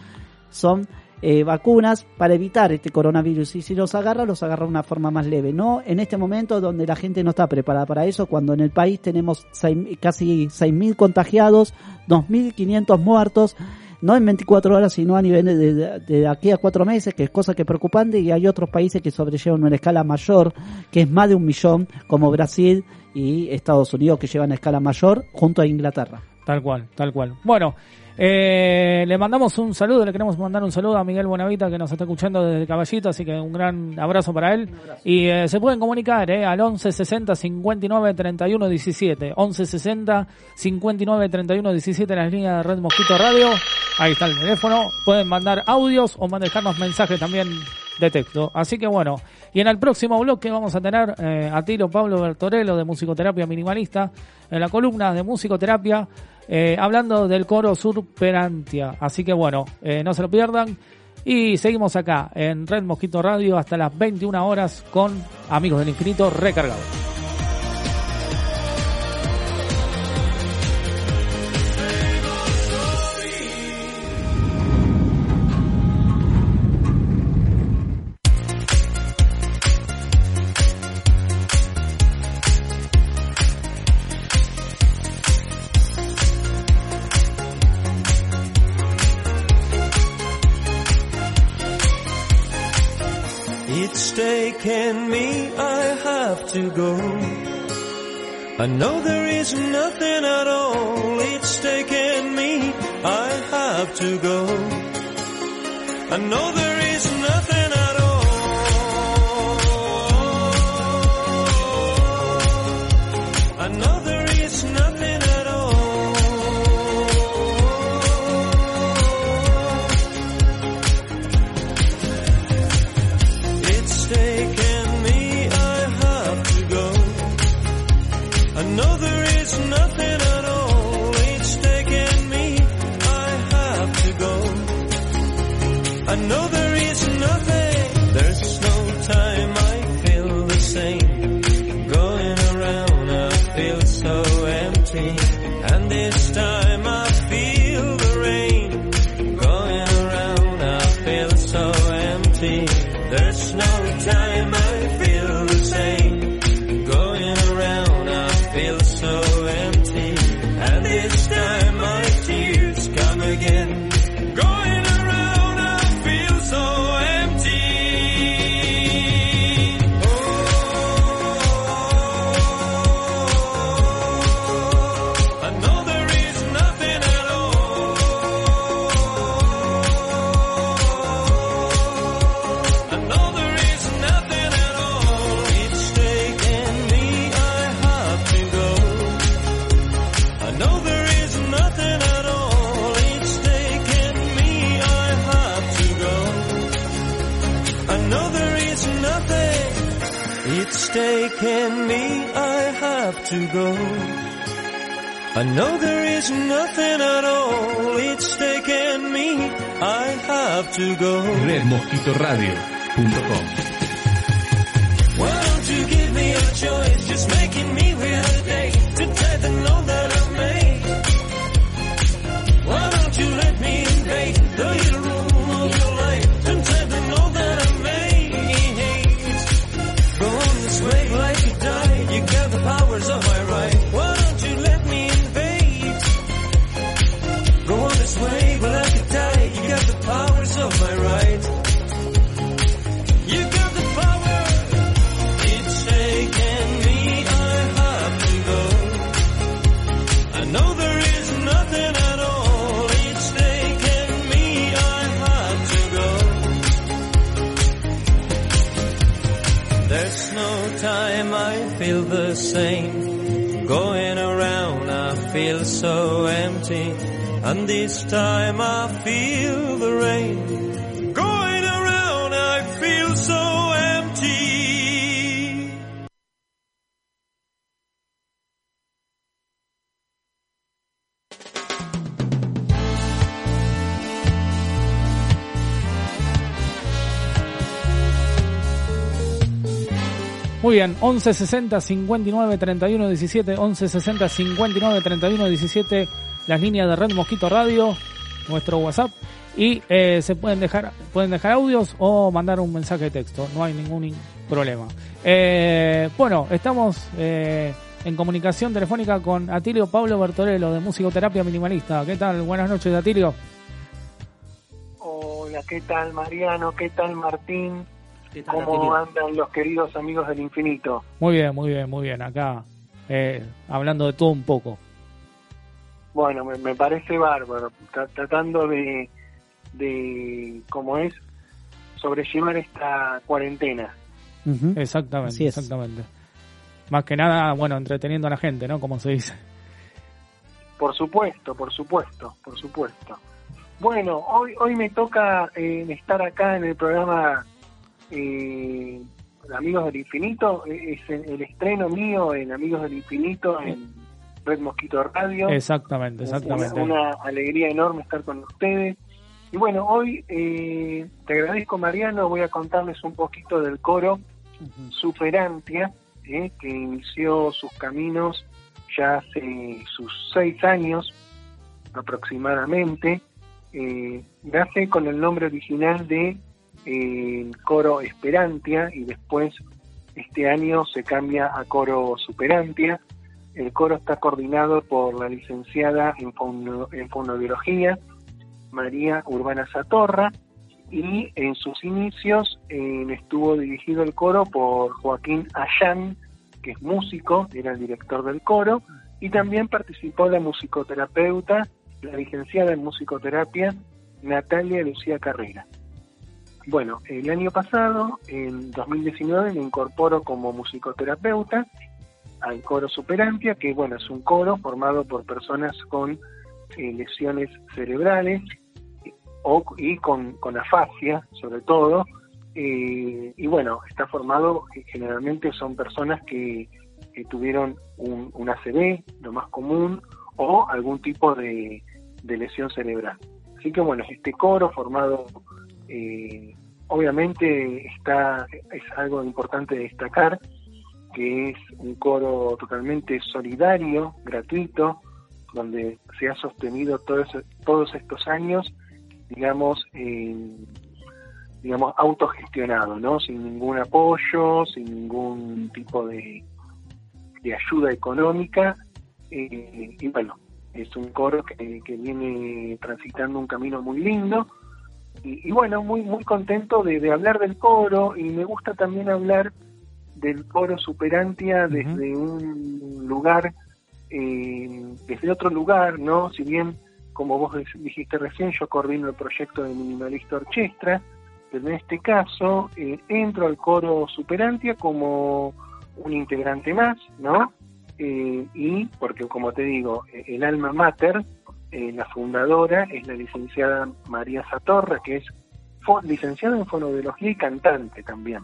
son eh, vacunas para evitar este coronavirus y si los agarra, los agarra de una forma más leve. No en este momento donde la gente no está preparada para eso, cuando en el país tenemos seis- casi 6.000 contagiados, 2.500 muertos, no en 24 horas, sino a nivel de, de- de aquí a cuatro meses, que es cosa que es preocupante, y hay otros países que sobrellevan una escala mayor, que es más de un millón, como Brasil y Estados Unidos, que llevan a escala mayor, junto a Inglaterra. Tal cual, tal cual. Bueno, eh, le mandamos un saludo, le queremos mandar un saludo a Miguel Buenavita que nos está escuchando desde Caballito, así que un gran abrazo para él. Y eh, se pueden comunicar eh, al 11 60 59 31 17. 11 60 59 31 17 en las líneas de Red Mosquito Radio. Ahí está el teléfono. Pueden mandar audios o dejarnos mensajes también de texto. Así que bueno, y en el próximo bloque vamos a tener eh, a Tiro Pablo Bertorello de Musicoterapia Minimalista en la columna de Musicoterapia eh, hablando del coro Surperantia. Así que bueno, eh, no se lo pierdan. Y seguimos acá en Red Mosquito Radio hasta las 21 horas con Amigos del Infinito recargados. Taken me, I have to go. I know there is nothing at all. It's taken me, I have to go. I know there is nothing to go. I know there is nothing at all. It's taken me, I have to go. redmosquitoradio.com Why don't you give me a choice? Just making me empty. And this time I feel the rain. Going around, I feel so empty. Muy bien, 11 60 59 31 17, 11 60 59 31 17, las líneas de Red Mosquito Radio, nuestro WhatsApp. Y eh, se pueden dejar, pueden dejar audios o mandar un mensaje de texto, no hay ningún in- problema. Eh, bueno, estamos eh, en comunicación telefónica con Atilio Pablo Bertorello de Musicoterapia Minimalista. ¿Qué tal? Buenas noches, Atilio. Hola, ¿qué tal Mariano? ¿Qué tal Martín? ¿Qué tal, ¿Cómo Atilio? andan los queridos amigos del infinito? Muy bien, muy bien, muy bien. Acá eh, hablando de todo un poco. Bueno, me, me parece bárbaro, tra- tratando de, de, ¿cómo es? Sobrellevar esta cuarentena. Exactamente, exactamente. Más que nada, bueno, entreteniendo a la gente, ¿no? Como se dice. Por supuesto, por supuesto, por supuesto. Bueno, hoy, hoy me toca eh, estar acá en el programa eh, Amigos del Infinito. Eh, Es el, el estreno mío en Amigos del Infinito en Red Mosquito Radio. Exactamente, exactamente. Una, una alegría enorme estar con ustedes. Y bueno, hoy eh, te agradezco Mariano, voy a contarles un poquito del coro Superantia, eh, que inició sus caminos ya hace sus seis años aproximadamente. Eh, nace con el nombre original de eh, Coro Esperantia y después este año se cambia a Coro Superantia. El coro está coordinado por la licenciada en, fono- en fonobiología, María Urbana Satorra, y en sus inicios estuvo dirigido el coro por Joaquín Ayán, que es músico, era el director del coro, y también participó la musicoterapeuta, la licenciada en musicoterapia, Natalia Lucía Carrera. Bueno, el año pasado, en 2019, me incorporo como musicoterapeuta al coro Superampia, que bueno, es un coro formado por personas con eh, lesiones cerebrales o, y con, con afasia, sobre todo. eh, y bueno, está formado, eh, generalmente son personas que, que tuvieron un, un ACV, lo más común, o algún tipo de, de lesión cerebral. Así que bueno, este coro formado, obviamente está es algo importante de destacar, que es un coro totalmente solidario, gratuito, donde se ha sostenido todos, todos estos años, digamos, en- digamos, autogestionado, ¿no? Sin ningún apoyo, sin ningún tipo de, de ayuda económica. eh, y bueno, es un coro que, que viene transitando un camino muy lindo. Y, y bueno, muy, muy contento de, de hablar del coro y me gusta también hablar del coro Superantia desde un lugar, eh, desde otro lugar, ¿no? Si bien, como vos dij- dijiste recién, yo coordino el proyecto de Minimalista Orchestra, pero en este caso eh, entro al coro Superantia como un integrante más, ¿no? Eh, y porque, como te digo, eh, el alma mater, eh, la fundadora es la licenciada María Satorra, que es licenciada en fonobiología y cantante también.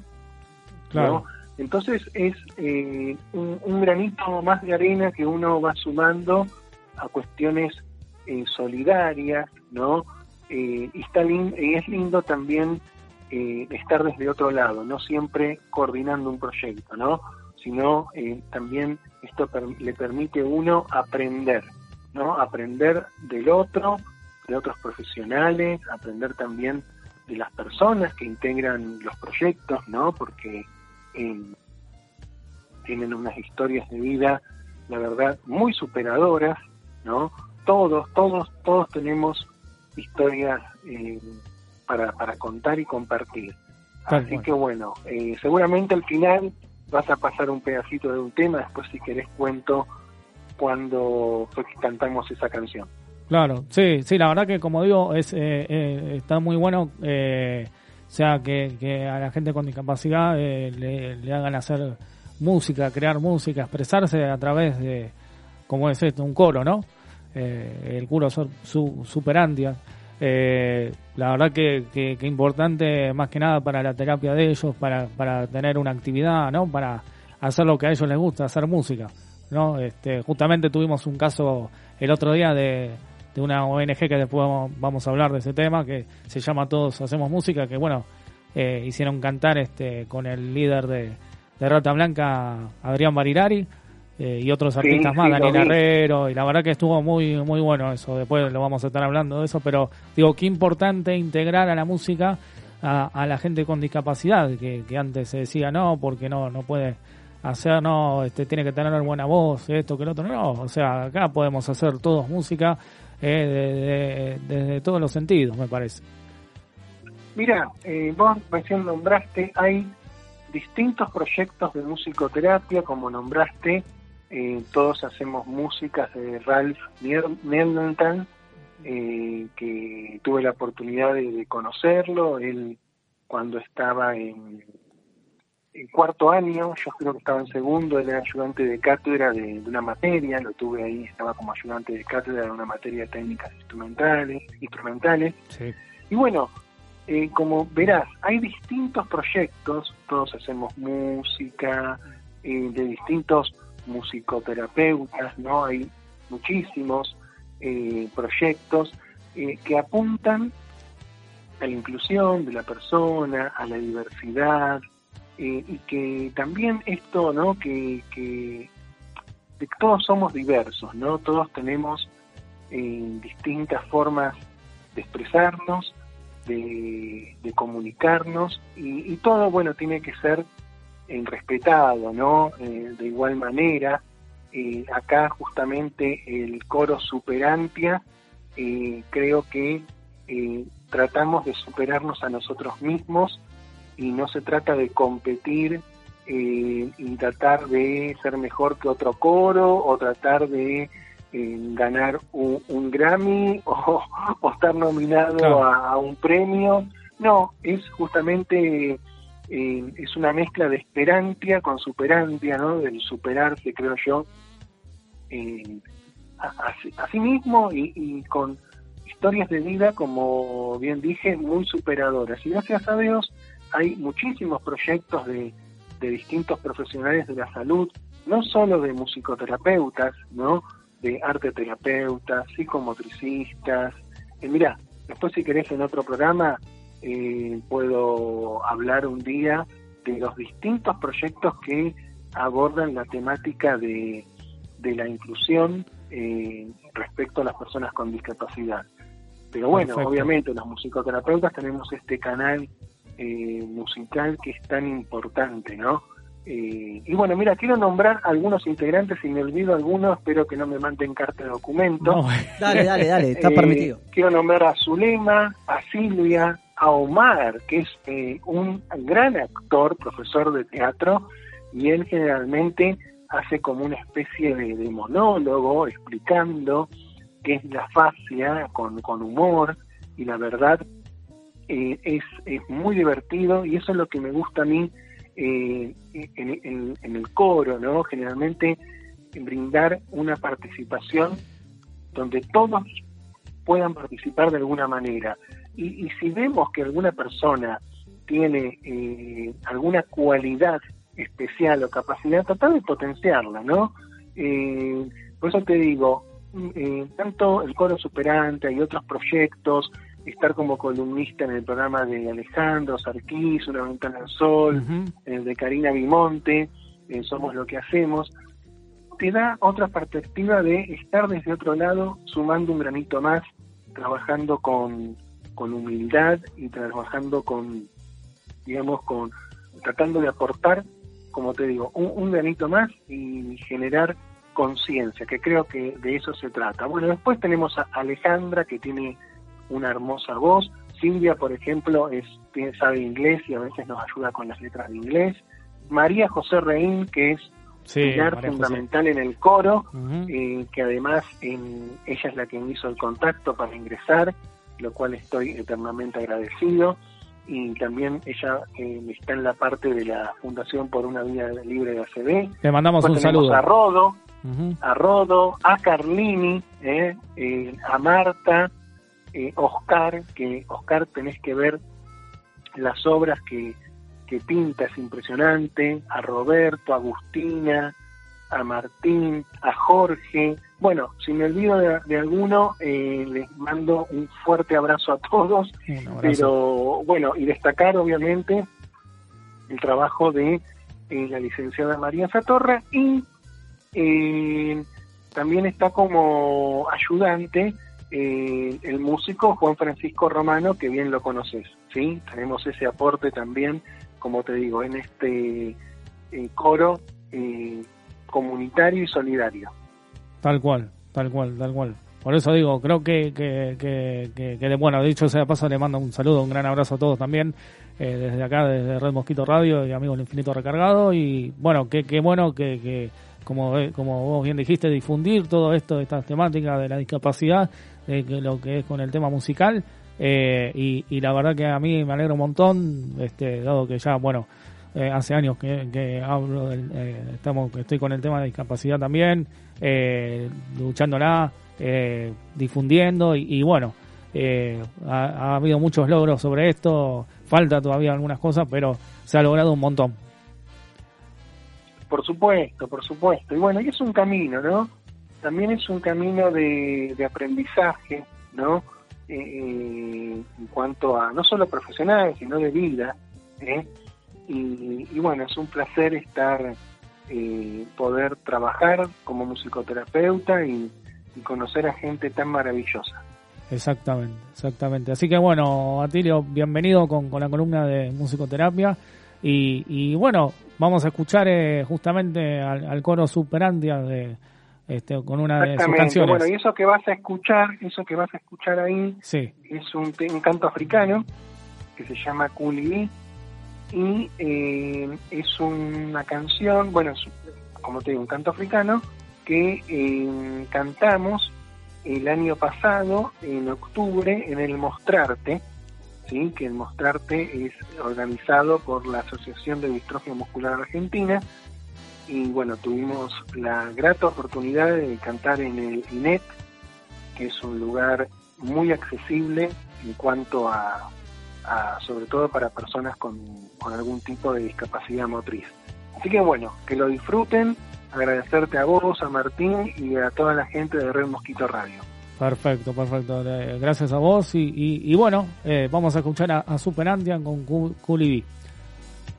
Claro. ¿no? Entonces es eh, un, granito más de arena que uno va sumando a cuestiones eh, solidarias, ¿no? Eh, y, está lin- es lindo también eh, estar desde otro lado, no siempre coordinando un proyecto, ¿no? Sino eh, también esto per- le permite a uno aprender, ¿no? Aprender del otro, de otros profesionales, aprender también de las personas que integran los proyectos, ¿no? Porque eh, tienen unas historias de vida, la verdad, muy superadoras, ¿no? Todos, todos, todos tenemos historias eh, para, para contar y compartir. Tal Así cual. que bueno, eh, seguramente al final vas a pasar un pedacito de un tema, después si querés cuento cuando fue que cantamos esa canción. Claro, sí, sí, la verdad que como digo, es eh, eh, está muy bueno, eh, sea, que, que a la gente con discapacidad eh, le, le hagan hacer música, crear música, expresarse a través de, como es esto, un coro, ¿no? Eh, el coro su, su- Superantia. Eh, la verdad que, que, que importante más que nada para la terapia de ellos, para, para tener una actividad, ¿no? Para hacer lo que a ellos les gusta, hacer música, ¿no? Este, justamente tuvimos un caso el otro día de, de una ONG que después vamos, a hablar de ese tema, que se llama Todos Hacemos Música, que bueno, eh, hicieron cantar este con el líder de, de Rata Blanca, Adrián Barilari. eh, y otros Sí, artistas más, sí, Daniel. Herrero, y la verdad que estuvo muy muy bueno eso, después lo vamos a estar hablando de eso, pero digo, qué importante integrar a la música a, a la gente con discapacidad, que, que antes se decía no, porque no no puede hacer, no, este tiene que tener buena voz, esto que lo otro, no, o sea, acá podemos hacer todos música eh, de- de- desde todos los sentidos, me parece. Mira, eh, vos recién nombraste, hay distintos proyectos de musicoterapia, como nombraste, eh, todos hacemos músicas de Ralph Nieldenthal, eh, que tuve la oportunidad de, de conocerlo, él cuando estaba en, en cuarto año, yo creo que estaba en segundo, era ayudante de cátedra de, de una materia, lo tuve ahí, estaba como ayudante de cátedra de una materia de técnicas instrumentales, instrumentales, Sí. y bueno, eh, como verás, hay distintos proyectos, todos hacemos música, eh, de distintos musicoterapeutas, ¿no? Hay muchísimos eh, proyectos eh, que apuntan a la inclusión de la persona, a la diversidad, eh, y que también esto, ¿no? Que, que, que todos somos diversos, ¿no? Todos tenemos eh, distintas formas de expresarnos, de, comunicarnos y, todo, bueno, tiene que ser eh, respetado, ¿no? De igual manera, acá justamente el coro Superampia, eh, creo que tratamos de superarnos a nosotros mismos y no se trata de competir eh, y tratar de ser mejor que otro coro o tratar de eh, ganar un, un Grammy o, o estar nominado Claro. a, a un premio. No, es justamente eh, es una mezcla de esperantia con superantia, ¿no? Del superarse, creo yo, a, a sí- a sí mismo y, y con historias de vida, como bien dije, muy superadoras. Y gracias a Dios hay muchísimos proyectos de, de distintos profesionales de la salud, no solo de musicoterapeutas, ¿no? de arte terapeutas, psicomotricistas. Eh, mira, después si querés en otro programa eh, puedo hablar un día de los distintos proyectos que abordan la temática de, de la inclusión eh, respecto a las personas con discapacidad. Pero bueno, Perfecto. obviamente los musicoterapeutas tenemos este canal eh, musical que es tan importante, ¿no? Eh, y bueno, mira, quiero nombrar algunos integrantes, si me olvido algunos, espero que no me manden carta de documento. No, Dale, dale, dale, está Eh, permitido. Quiero nombrar a Zulema, a Silvia, a Omar, que es eh, un gran actor, profesor de teatro, y él generalmente hace como una especie de, de monólogo explicando qué es la fascia con, con humor, y la verdad eh, es, es muy divertido, y eso es lo que me gusta a mí eh, en, en- en el coro, ¿no? Generalmente brindar una participación donde todos puedan participar de alguna manera. Y, si vemos que alguna persona tiene eh, alguna cualidad especial o capacidad, tratar de potenciarla, ¿no? Eh, por eso te digo, eh, tanto el Coro Superante y otros proyectos, estar como columnista en el programa de Alejandro Sarquís, Una Ventana al Sol, Ujú. el de Karina Vimonte, eh, Somos lo que hacemos, te da otra perspectiva de estar desde otro lado, sumando un granito más, trabajando con, con humildad y trabajando con, digamos, con tratando de aportar, como te digo, un, un granito más y generar conciencia, que creo que de eso se trata. Bueno, después tenemos a Alejandra, que tiene una hermosa voz. Silvia, por ejemplo, es, sabe inglés y a veces nos ayuda con las letras de inglés. María José Reín, que es Sí, pilar María José. fundamental en el coro, eh, que además ella es la que me hizo el contacto para ingresar, lo cual estoy eternamente agradecido. Y también ella eh, está en la parte de la Fundación por una Vida Libre de ACB. Le mandamos un Después saludo. a Rodo, a Rodo, a Carlini, eh, a Marta, eh, Oscar, que Oscar tenés que ver las obras que, que pinta, es impresionante, a Roberto, a Agustina, a Martín, a Jorge. Bueno, si me olvido de, de alguno, eh, les mando un fuerte abrazo a todos abrazo. pero bueno, y destacar obviamente el trabajo de eh, la licenciada María Satorra y eh, también está como ayudante eh, el músico Juan Francisco Romano, que bien lo conoces, ¿sí? Tenemos ese aporte también, como te digo, en este eh, coro eh, comunitario y solidario. Tal cual, tal cual, tal cual. Por eso digo, creo que, que, que, que, que, bueno, dicho sea paso, le mando un saludo, un gran abrazo a todos también, eh, desde acá, desde Red Mosquito Radio y Amigos del Infinito Recargado. Y bueno, qué qué bueno que, que como, eh, como vos bien dijiste, difundir todo esto, estas temáticas de la discapacidad, de lo que es con el tema musical. Eh, y, la verdad que a mí me alegra un montón, este, dado que ya, bueno, eh, hace años que, hablo del, eh, estamos estoy con el tema de discapacidad también eh, luchándola difundiendo y, bueno ha, ha habido muchos logros sobre esto falta todavía algunas cosas pero se ha logrado un montón Por supuesto, por supuesto. Y bueno, y es un camino, ¿no? También es un camino de, aprendizaje, ¿no? Eh, eh, en cuanto a, no solo profesional, sino de vida, ¿eh? Y, y bueno, es un placer estar, eh, poder trabajar como musicoterapeuta y, y conocer a gente tan maravillosa. Exactamente, exactamente. Así que bueno, Atilio, bienvenido con, con la columna de musicoterapia. Y, y bueno, vamos a escuchar eh, justamente al, al coro Superandia de, este, con una de sus canciones. Bueno, y eso que vas a escuchar, eso que vas a escuchar ahí, Sí, es un canto africano que se llama Kuli y eh, es una canción, bueno, es, como te digo, un canto africano que eh, cantamos el año pasado, en octubre, en el Mostrarte, ¿sí? que el Mostrarte es organizado por la Asociación de Distrofia Muscular Argentina y bueno, tuvimos la grata oportunidad de cantar en el INET, que es un lugar muy accesible en cuanto a, a- sobre todo para personas con, con algún tipo de discapacidad motriz. Así que bueno, que lo disfruten, agradecerte a vos, a Martín y a toda la gente de Red Mosquito Radio. Perfecto, perfecto. Eh, Gracias a vos. Y, y, y bueno, eh, vamos a escuchar a, a con Cu- Culi B.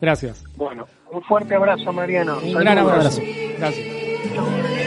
Gracias. Bueno, un fuerte abrazo, Mariano. Un gran abrazo. Gracias.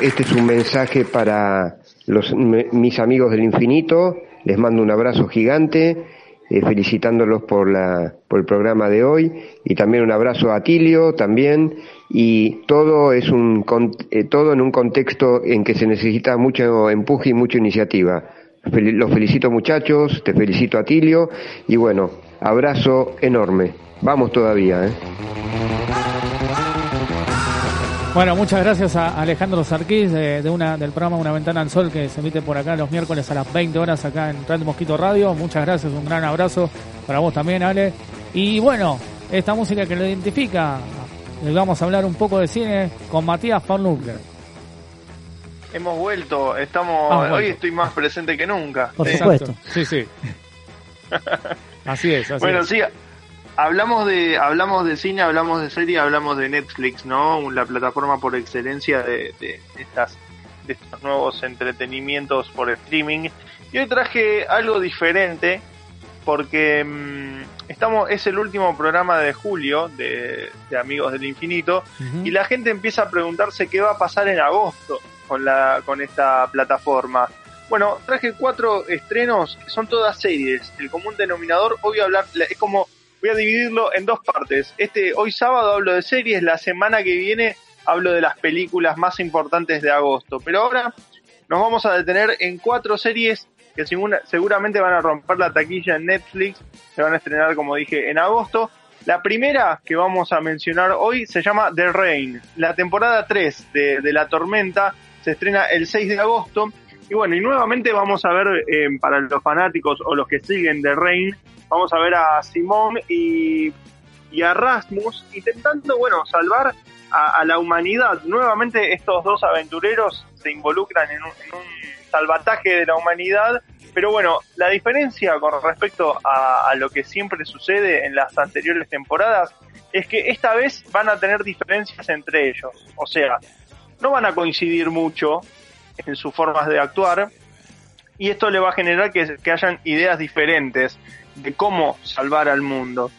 Este es un mensaje para los, mis amigos del infinito. Les mando un abrazo gigante, eh, felicitándolos por, la, por el programa de hoy y también un abrazo a Atilio también. Y todo es un eh, todo en un contexto en que se necesita mucho empuje y mucha iniciativa. Los felicito muchachos, te felicito Atilio y bueno, abrazo enorme. Vamos todavía, ¿eh? Bueno, muchas gracias a Alejandro Sarquís de, de una, del programa Una Ventana al Sol que se emite por acá los miércoles a las 20 horas acá en Red Mosquito Radio. Muchas gracias, un gran abrazo para vos también, Ale. Y bueno, esta música que lo identifica, le vamos a hablar un poco de cine con Matías Farnunker. Hemos vuelto, estamos, Ah, bueno. hoy estoy más presente que nunca. Por Sí. supuesto. Sí, sí. Así es, así Bueno, es. sí, hablamos de, hablamos de cine, hablamos de serie, hablamos de Netflix, ¿no? La plataforma por excelencia de, de estas, de estos nuevos entretenimientos por streaming. Y hoy traje algo diferente porque mm, estamos, es el último programa de julio de, de Amigos del Infinito y la gente empieza a preguntarse qué va a pasar en agosto con la con esta plataforma. Bueno, traje cuatro estrenos que son todas series. El común denominador, hoy hablar, es como voy a dividirlo en dos partes. Este hoy sábado hablo de series, la semana que viene hablo de las películas más importantes de agosto. Pero ahora nos vamos a detener en cuatro series que segura- seguramente van a romper la taquilla en Netflix. Se van a estrenar, como dije, en agosto. La primera que vamos a mencionar hoy se llama The Rain. La temporada 3 de, de La Tormenta se estrena el 6 de agosto. Y bueno, y nuevamente vamos a ver, eh, para los fanáticos o los que siguen The Rain, vamos a ver a Simón y, y a Rasmus intentando, bueno, salvar a, la humanidad. Nuevamente estos dos aventureros se involucran en un, en un salvataje de la humanidad. Pero bueno, la diferencia con respecto a, a lo que siempre sucede en las anteriores temporadas es que esta vez van a tener diferencias entre ellos. O sea, no van a coincidir mucho en sus formas de actuar y esto le va a generar que, que hayan ideas diferentes de cómo salvar al mundo.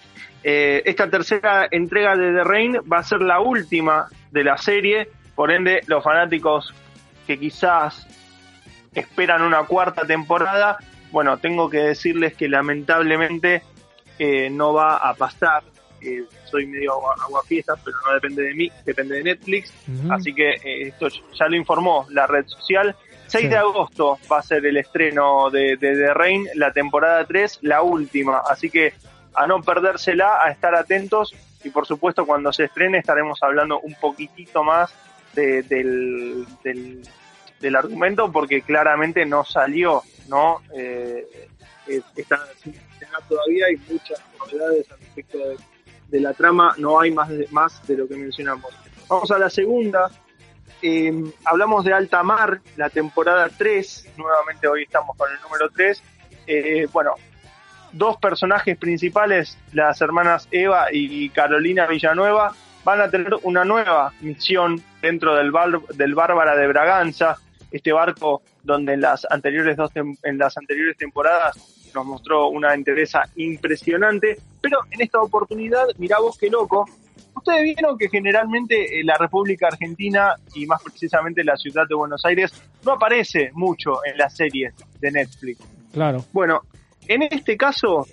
Eh, esta tercera entrega de The Rain va a ser la última de la serie, por ende los fanáticos que quizás esperan una cuarta temporada, bueno, tengo que decirles que lamentablemente eh, no va a pasar. Eh, soy medio agua- aguafiestas, pero no depende de mí, depende de Netflix. Así que eh, esto ya lo informó la red social. 6 Sí. de agosto va a ser el estreno de, de Rain, la temporada 3, la última. Así que a no perdérsela, a estar atentos. Y por supuesto, cuando se estrene, estaremos hablando un poquitito más de- del, del, del argumento, porque claramente no salió, ¿no? Eh, eh, está sin todavía, hay muchas novedades al respecto de, de la trama, no hay más de, más de lo que mencionamos. Vamos a la segunda. Eh, hablamos de Alta Mar, la temporada 3, nuevamente hoy estamos con el número 3. Eh, bueno, dos personajes principales, las hermanas Eva y Carolina Villanueva, van a tener una nueva misión dentro del, bar- del Bárbara de Braganza, este barco donde en las anteriores dos en las anteriores temporadas nos mostró una entereza impresionante, pero en esta oportunidad, mirá vos qué loco, ustedes vieron que generalmente eh, la República Argentina y más precisamente la ciudad de Buenos Aires no aparece mucho en las series de Netflix. Claro. Bueno, en este caso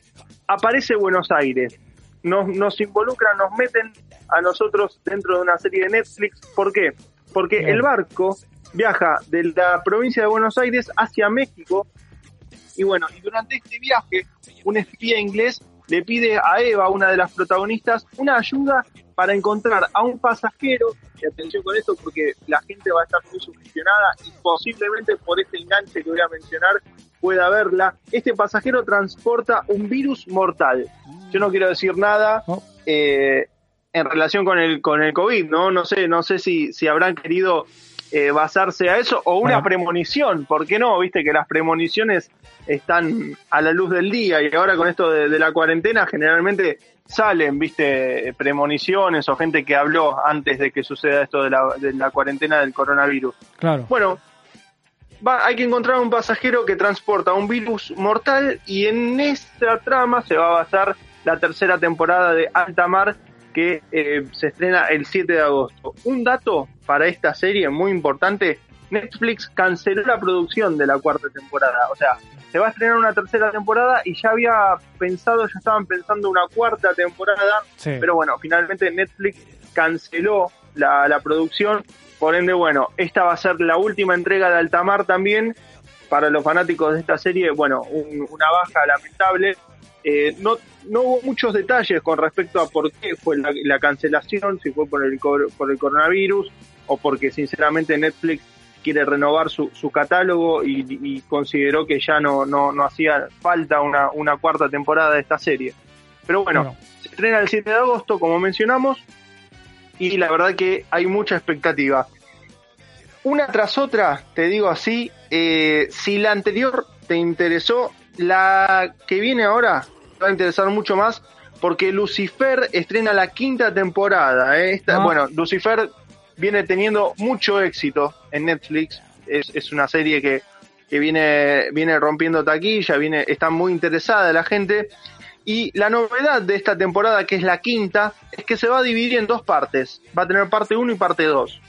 aparece Buenos Aires. Nos, nos involucran, nos meten a nosotros dentro de una serie de Netflix. ¿Por qué? Porque Bien. el barco viaja de la provincia de Buenos Aires hacia México. Y bueno, y durante este viaje, un espía inglés le pide a Eva, una de las protagonistas, una ayuda para encontrar a un pasajero, y atención con esto porque la gente va a estar muy sugestionada y posiblemente por este enganche que voy a mencionar pueda verla. Este pasajero transporta un virus mortal. Yo no quiero decir nada Oh. eh, en relación con el con el COVID, ¿no? No sé, no sé si, si habrán querido eh, basarse a eso o una Bueno. premonición, ¿por qué no? Viste que las premoniciones están a la luz del día y ahora con esto de, de la cuarentena generalmente salen, viste, premoniciones o gente que habló antes de que suceda esto de la, de la cuarentena del coronavirus. Claro. Bueno, va, hay que encontrar un pasajero que transporta un virus mortal y en esta trama se va a basar la tercera temporada de Alta Mar que eh, se estrena el 7 de agosto. Un dato para esta serie muy importante, Netflix canceló la producción de la cuarta temporada, o sea, se va a estrenar una tercera temporada y ya había pensado, ya estaban pensando una cuarta temporada, Sí. pero bueno, finalmente Netflix canceló la, la producción, por ende, bueno, esta va a ser la última entrega de Altamar también. Para los fanáticos de esta serie, bueno, un- una baja lamentable. Eh, no, no hubo muchos detalles con respecto a por qué fue la, la cancelación, si fue por el, por el coronavirus o porque sinceramente Netflix quiere renovar su, su catálogo y, y consideró que ya no, no, no hacía falta una, una cuarta temporada de esta serie. Pero bueno, Bueno. se estrena el 7 de agosto, como mencionamos, y la verdad que hay mucha expectativa. Una tras otra, te digo así, eh, si la anterior te interesó, la que viene ahora va a interesar mucho más porque Lucifer estrena la quinta temporada. ¿eh? Esta- Ah. Bueno, Lucifer viene teniendo mucho éxito en Netflix. Es, es una serie que, que viene, viene rompiendo taquilla, viene, está muy interesada la gente. Y la novedad de esta temporada, que es la quinta, es que se va a dividir en dos partes. Va a tener parte 1 y parte 2.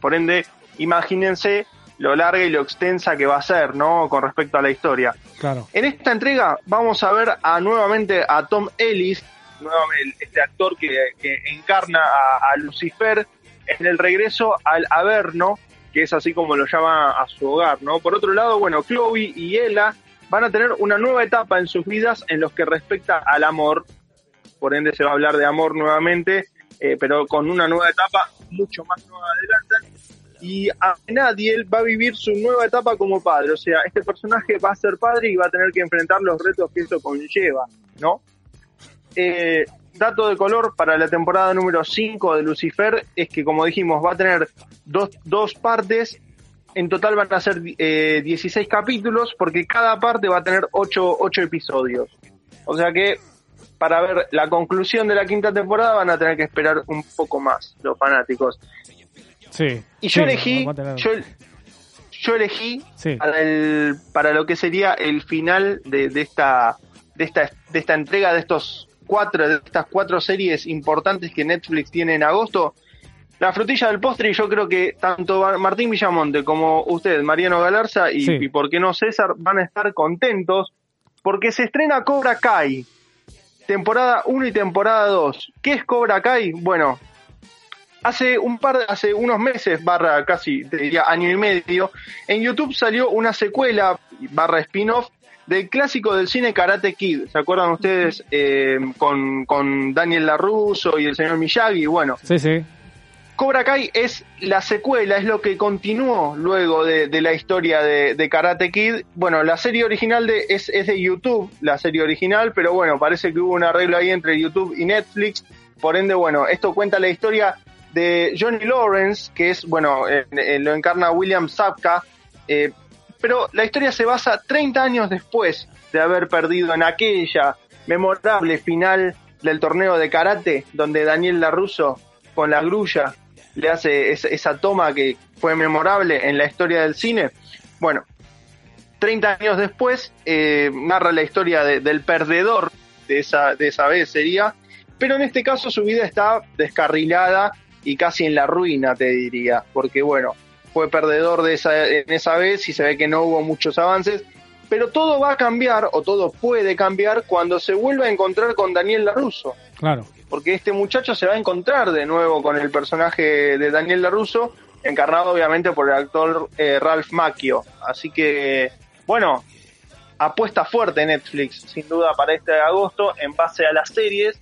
Por ende, imagínense lo larga y lo extensa que va a ser, ¿no? Con respecto a la historia. Claro. En esta entrega vamos a ver a nuevamente a Tom Ellis, nuevamente este actor que, que encarna a, a Lucifer en el regreso al Averno, que es así como lo llama a su hogar, ¿no? Por otro lado, bueno, Chloe y Ella van a tener una nueva etapa en sus vidas en los que respecta al amor, por ende se va a hablar de amor nuevamente, eh, pero con una nueva etapa mucho más nueva adelante. Y a Nadiel va a vivir su nueva etapa como padre, o sea, este personaje va a ser padre y va a tener que enfrentar los retos que eso conlleva, ¿no? Eh, dato de color para la temporada número 5 de Lucifer es que, como dijimos, va a tener dos, dos partes. En total van a ser eh, 16 capítulos porque cada parte va a tener 8, episodios. O sea que para ver la conclusión de la quinta temporada van a tener que esperar un poco más los fanáticos. Sí. Y Sí, yo elegí, tener- yo, yo elegí Sí. para, el, para lo que sería el final de, de esta de esta de esta entrega de estos cuatro de estas cuatro series importantes que Netflix tiene en agosto la frutilla del postre y yo creo que tanto Martín Villamonte como usted Mariano Galarza y, Sí. y por qué no César van a estar contentos porque se estrena Cobra Kai temporada 1 y temporada 2 ¿qué es Cobra Kai? bueno hace un par hace unos meses barra casi te diría año y medio en YouTube salió una secuela barra spin-off del clásico del cine Karate Kid ¿se acuerdan ustedes eh, con, con Daniel LaRusso y el señor Miyagi? bueno Sí, sí. Cobra Kai es la secuela, es lo que continuó luego de, de la historia de, de Karate Kid. Bueno, la serie original de, es, es de YouTube, la serie original, pero bueno, parece que hubo un arreglo ahí entre YouTube y Netflix. Por ende, bueno, esto cuenta la historia de Johnny Lawrence, que es, bueno, eh, eh, lo encarna William Sapka, eh, pero la historia se basa 30 años después de haber perdido en aquella memorable final del torneo de karate, donde Daniel LaRusso con la grulla le hace esa, esa toma que fue memorable en la historia del cine. Bueno, 30 años después eh, narra la historia de- del perdedor de esa, de esa vez sería, pero en este caso su vida está descarrilada y casi en la ruina, te diría, porque bueno, fue perdedor de esa, en esa vez y se ve que no hubo muchos avances, pero todo va a cambiar o todo puede cambiar cuando se vuelva a encontrar con Daniel LaRusso Claro. porque este muchacho se va a encontrar de nuevo con el personaje de Daniel LaRusso, encarnado obviamente por el actor eh, Ralph Macchio. Así que, bueno, apuesta fuerte Netflix, sin duda, para este agosto en base a las series.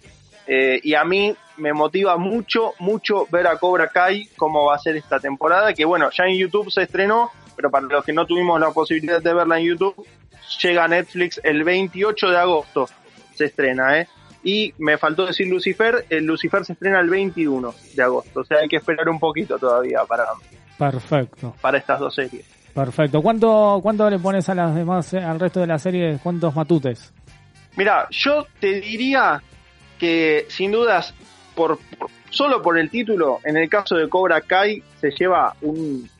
Eh, y a mí me motiva mucho, mucho ver a Cobra Kai cómo va a ser esta temporada, que bueno, ya en YouTube se estrenó, pero para los que no tuvimos la posibilidad de verla en YouTube, llega a Netflix el 28 de agosto, se estrena, ¿eh? Y me faltó decir Lucifer, el Lucifer se estrena el 21 de agosto, o sea, hay que esperar un poquito todavía para, Perfecto. para estas dos series. Perfecto. ¿Cuánto, cuánto le pones a las demás, eh, al resto de la serie? ¿Cuántos matutes? Mira, yo te diría que sin dudas, por, por- solo por el título, en el caso de Cobra Kai se lleva un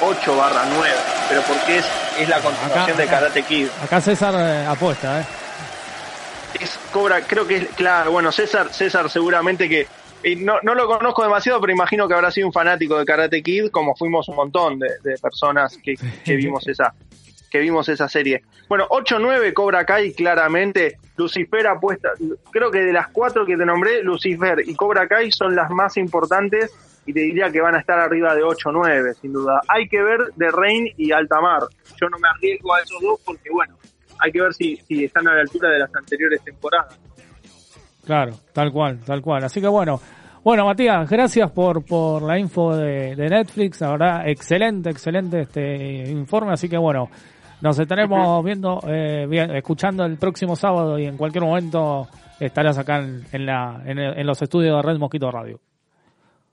8 barra 9, pero porque es, es la continuación Acá- de Karate Kid. Acá César eh, apuesta, ¿eh? es Cobra, creo que es, claro, bueno, César, César seguramente que, no, no lo conozco demasiado, pero imagino que habrá sido un fanático de Karate Kid, como fuimos un montón de, de personas que, que vimos esa que vimos esa serie. Bueno, 8-9 Cobra Kai, claramente, Lucifer apuesta, creo que de las cuatro que te nombré, Lucifer y Cobra Kai son las más importantes y te diría que van a estar arriba de 8-9, sin duda. Hay que ver de Reign y Altamar. Yo no me arriesgo a esos dos porque, bueno, hay que ver si, si están a la altura de las anteriores temporadas. Claro, tal cual, tal cual. Así que bueno. Bueno, Matías, gracias por, por la info de, de Netflix. La verdad, excelente, excelente este informe. Así que bueno, nos estaremos viendo, eh, bien, escuchando el próximo sábado y en cualquier momento estarás acá en, en la, en, el- en los estudios de Red Mosquito Radio.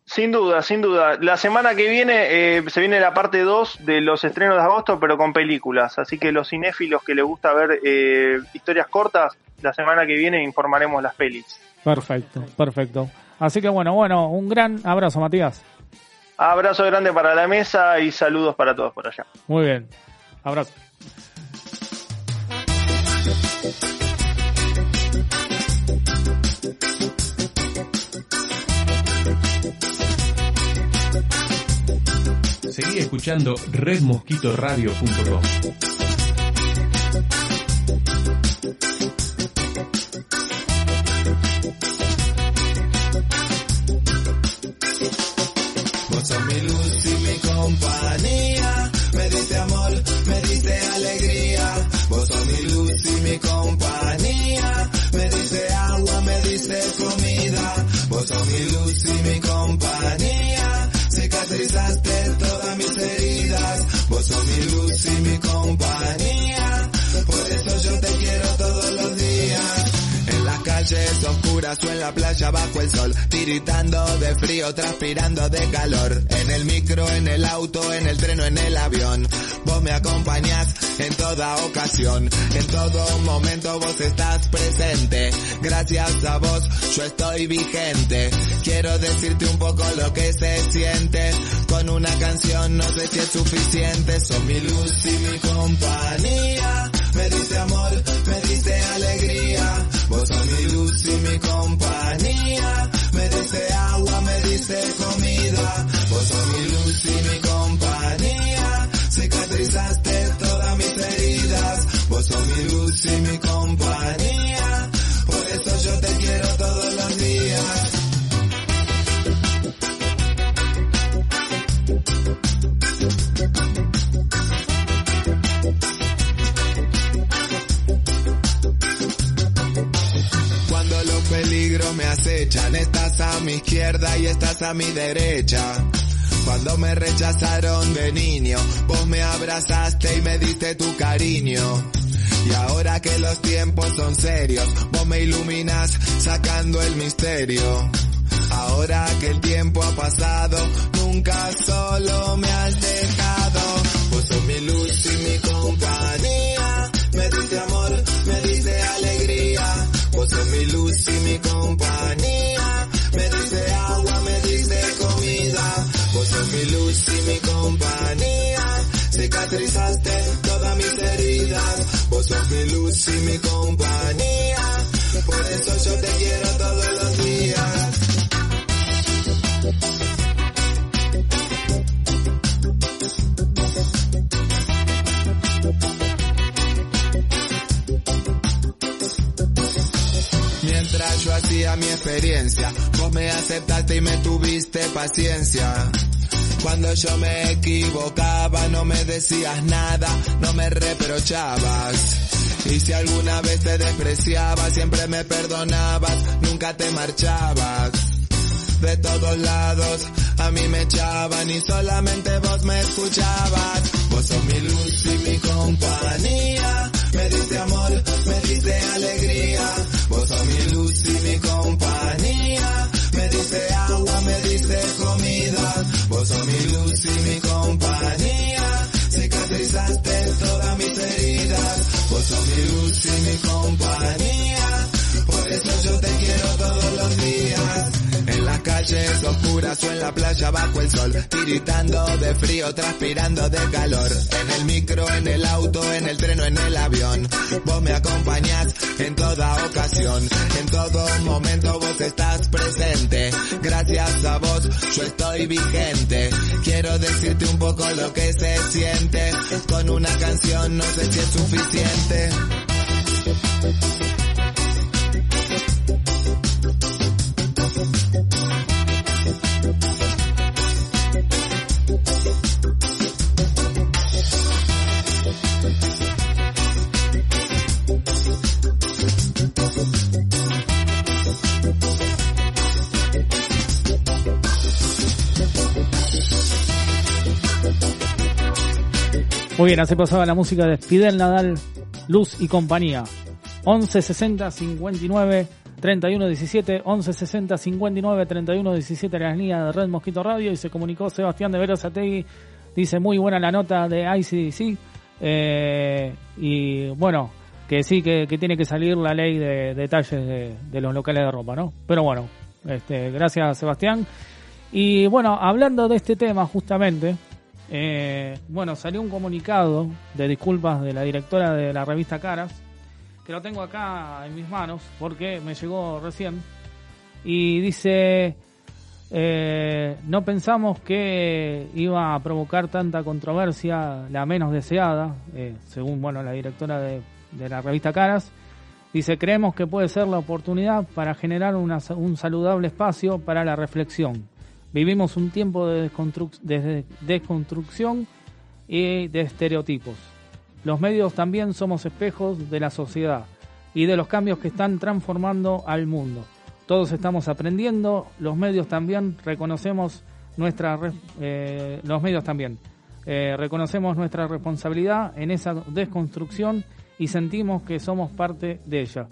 Sin duda, sin duda. La semana que viene eh, se viene la parte 2 de los estrenos de agosto, pero con películas. Así que los cinéfilos que les gusta ver eh, historias cortas, la semana que viene informaremos las pelis. Perfecto, perfecto. Así que bueno, bueno, un gran abrazo, Matías. Abrazo grande para la mesa y saludos para todos por allá. Muy bien. Abrazo. Escuchando redmosquitoradio.com. calles oscuras o en la playa bajo el sol, tiritando de frío, transpirando de calor. En el micro, en el auto, en el tren o en el avión. Vos me acompañás en toda ocasión. En todo momento vos estás presente. Gracias a vos yo estoy vigente. Quiero decirte un poco lo que se siente. Con una canción no sé si es suficiente. Sos mi luz y mi compañía. Me diste amor, me diste alegría. Vos sos mi luz y mi compañía. Me diste agua, me diste comida. Vos sos mi luz y mi compañía. Cicatrizaste todas mis heridas. Vos sos mi luz y mi compañía. Me acechan, estás a mi izquierda y estás a mi derecha. Cuando me rechazaron de niño, vos me abrazaste y me diste tu cariño. Y ahora que los tiempos son serios, vos me iluminas sacando el misterio. Ahora que el tiempo ha pasado, nunca solo me has dejado. Vos sos mi luz y mi compañía. Me diste amor, me diste alegría. Vos sos mi luz y mi compañía. Sos mi luz y mi compañía. Por eso yo te quiero todos los días. Mientras yo hacía mi experiencia, vos me aceptaste y me tuviste paciencia. Cuando yo me equivocaba no me decías nada, no me reprochabas. Y si alguna vez te despreciaba, siempre me perdonabas, nunca te marchabas. De todos lados a mí me echaban y solamente vos me escuchabas. Vos sos mi luz y mi compañía. Me diste amor, me diste alegría. Vos sos mi luz y mi compañía. Me diste agua, me diste comida. Sos mi luz y mi compañía. Cicatrizaste todas mis heridas. Vos sos mi luz y mi compañía. Por eso yo te quiero todos los días. Las calles oscuras o en la playa bajo el sol, tiritando de frío, transpirando de calor. En el micro, en el auto, en el tren o en el avión. Vos me acompañás en toda ocasión. En todo momento vos estás presente. Gracias a vos yo estoy vigente. Quiero decirte un poco lo que se siente. Con una canción no sé si es suficiente. Muy bien, así pasaba la música de Fidel Nadal, Luz y compañía. 11 60 59 3117 1160 59 3117 las líneas de Red Mosquito Radio y se comunicó Sebastián de Verazategui dice muy buena la nota de ICDC eh, y bueno que sí que, que tiene que salir la ley de detalles de, de los locales de ropa no pero bueno este gracias Sebastián. Y bueno hablando de este tema justamente eh, bueno salió un comunicado de disculpas de la directora de la revista Caras que lo tengo acá en mis manos porque me llegó recién y dice eh, no pensamos que iba a provocar tanta controversia la menos deseada eh, según bueno la directora de, de la revista Caras. Dice creemos que puede ser la oportunidad para generar una- un saludable espacio para la reflexión vivimos un tiempo de, desconstru- de desconstrucción y de estereotipos los medios también somos espejos de la sociedad y de los cambios que están transformando al mundo. Todos estamos aprendiendo, los medios también reconocemos nuestra eh, los medios también eh, reconocemos nuestra responsabilidad en esa desconstrucción y sentimos que somos parte de ella.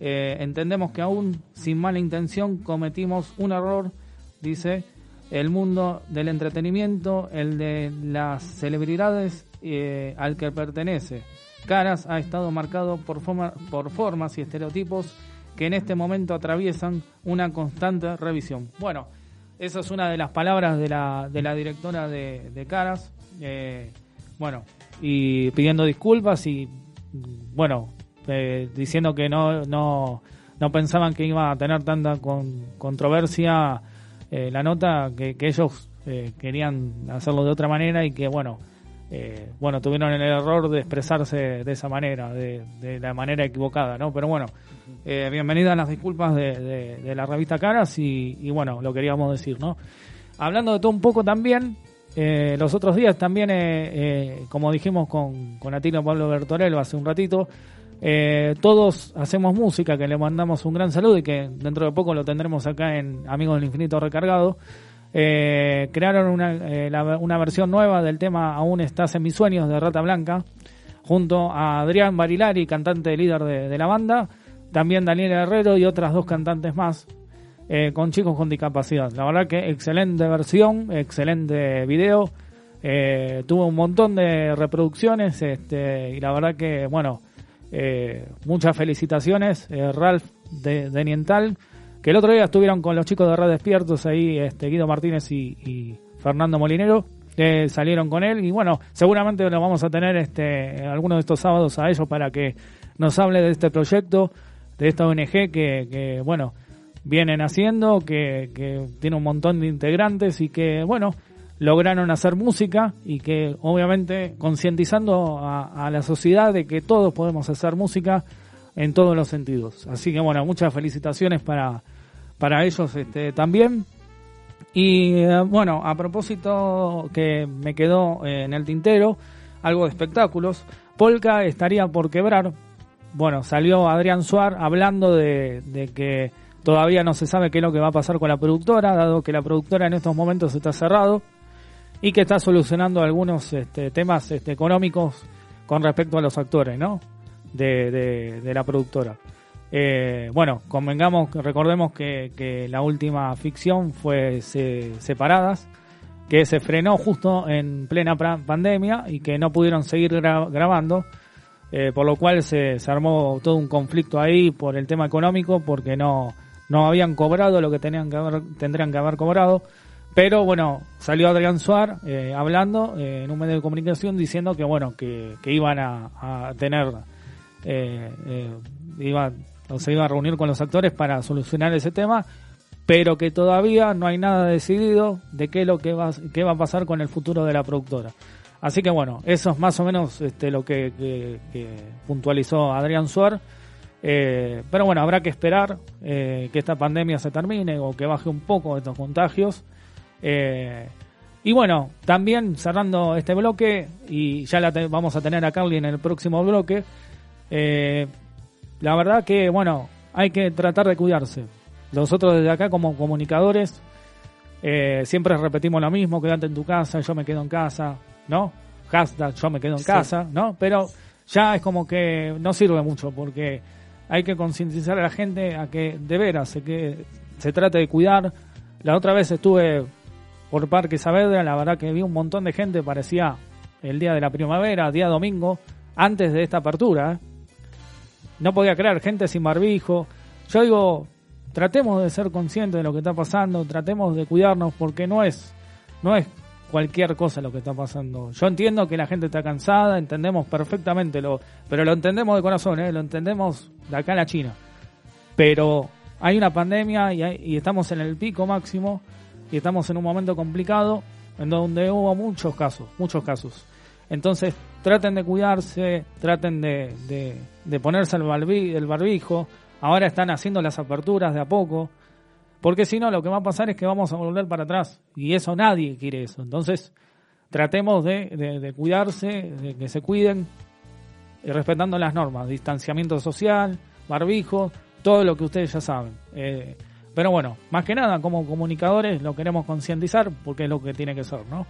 Eh, entendemos que aún sin mala intención cometimos un error, dice, el mundo del entretenimiento, el de las celebridades eh, al que pertenece. Caras ha estado marcado por, forma- por formas y estereotipos que en este momento atraviesan una constante revisión. Bueno, esa es una de las palabras de la, de la directora de, Caras. eh, bueno, y pidiendo disculpas y, bueno, eh, diciendo que no, no, no pensaban que iba a tener tanta con- controversia eh, la nota, que, que ellos eh, querían hacerlo de otra manera y que, bueno, eh, bueno, tuvieron el error de expresarse de esa manera, de, de la manera equivocada, ¿no? Pero bueno, eh, bienvenidas las disculpas de, de- de la revista Caras y, y bueno, lo queríamos decir, ¿no? Hablando de todo un poco también, eh, los otros días también, eh, eh, como dijimos con, con Atilio Pablo Bertorello hace un ratito, eh, todos hacemos música, que le mandamos un gran saludo y que dentro de poco lo tendremos acá en Amigos del Infinito Recargado. Eh, crearon una, eh, una versión nueva del tema Aún estás en mis sueños de Rata Blanca, junto a Adrián Barilari, cantante líder de, la banda, también Daniel Herrero y otras dos cantantes más, con chicos con discapacidad. La verdad que excelente versión, excelente video, tuvo un montón de reproducciones este, y la verdad que, bueno, eh, muchas felicitaciones, eh, Ralph de, Niental, que el otro día estuvieron con los chicos de Red Despiertos ahí, este, Guido Martínez y, Fernando Molinero, que salieron con él y bueno, seguramente lo vamos a tener este, algunos de estos sábados a ellos para que nos hable de este proyecto, de esta ONG que, que bueno, vienen haciendo, que, que tiene un montón de integrantes y que, bueno, lograron hacer música y que obviamente concientizando a, la sociedad de que todos podemos hacer música en todos los sentidos. Así que bueno, muchas felicitaciones para, para ellos este, también. Y eh, bueno, a propósito que me quedó eh, en el tintero, algo de espectáculos, Polka estaría por quebrar. Bueno, salió Adrián Suar hablando de, de que todavía no se sabe qué es lo que va a pasar con la productora, dado que la productora en estos momentos está cerrado y que está solucionando algunos este, temas este, económicos con respecto a los actores, ¿no? De, la productora. Eh, bueno, convengamos, recordemos que, la última ficción fue se- Separadas, que se frenó justo en plena pandemia y que no pudieron seguir gra- grabando, eh, por lo cual se, se armó todo un conflicto ahí por el tema económico, porque no, no habían cobrado lo que tenían que haber, tendrían que haber cobrado. Pero bueno, salió Adrián Suar eh, hablando eh, en un medio de comunicación diciendo que bueno, que, que iban a, tener, eh, iba, o se iba a reunir con los actores para solucionar ese tema, pero que todavía no hay nada decidido de qué es lo que va, qué va a pasar con el futuro de la productora. Así que bueno, eso es más o menos este, lo que, puntualizó Adrián Suar. Pero bueno, habrá que esperar que esta pandemia se termine o que baje un poco estos contagios. Eh, y bueno, también cerrando este bloque, y ya la vamos a tener a Carly en el próximo bloque, eh, la verdad que, bueno, hay que tratar de cuidarse. Nosotros desde acá como comunicadores eh, siempre repetimos lo mismo, quédate en tu casa, yo me quedo en casa, ¿no? Hashtag yo me quedo en Sí. casa, ¿no? Pero ya es como que no sirve mucho porque hay que concientizar a la gente a que de veras se, que se trate de cuidar. La otra vez estuve por Parque Saavedra, la verdad que vi un montón de gente, parecía el día de la primavera, día domingo, antes de esta apertura. ¿eh? No podía creer, gente sin barbijo. Yo digo, tratemos de ser conscientes de lo que está pasando, tratemos de cuidarnos porque no es, no es cualquier cosa lo que está pasando. Yo entiendo que la gente está cansada, entendemos perfectamente lo, pero lo entendemos de corazón, ¿eh? lo entendemos de acá a la China. Pero hay una pandemia y, hay- y estamos en el pico máximo y estamos en un momento complicado en donde hubo muchos casos, muchos casos. Entonces traten de cuidarse, traten de, de- ponerse el, barbi- el barbijo. Ahora están haciendo las aperturas de a poco. Porque si no, lo que va a pasar es que vamos a volver para atrás. Y eso nadie quiere eso. Entonces, tratemos de, de- de cuidarse, de que se cuiden, y respetando las normas. Distanciamiento social, barbijo, todo lo que ustedes ya saben. Eh, pero bueno, más que nada, como comunicadores lo queremos concientizar porque es lo que tiene que ser, ¿no?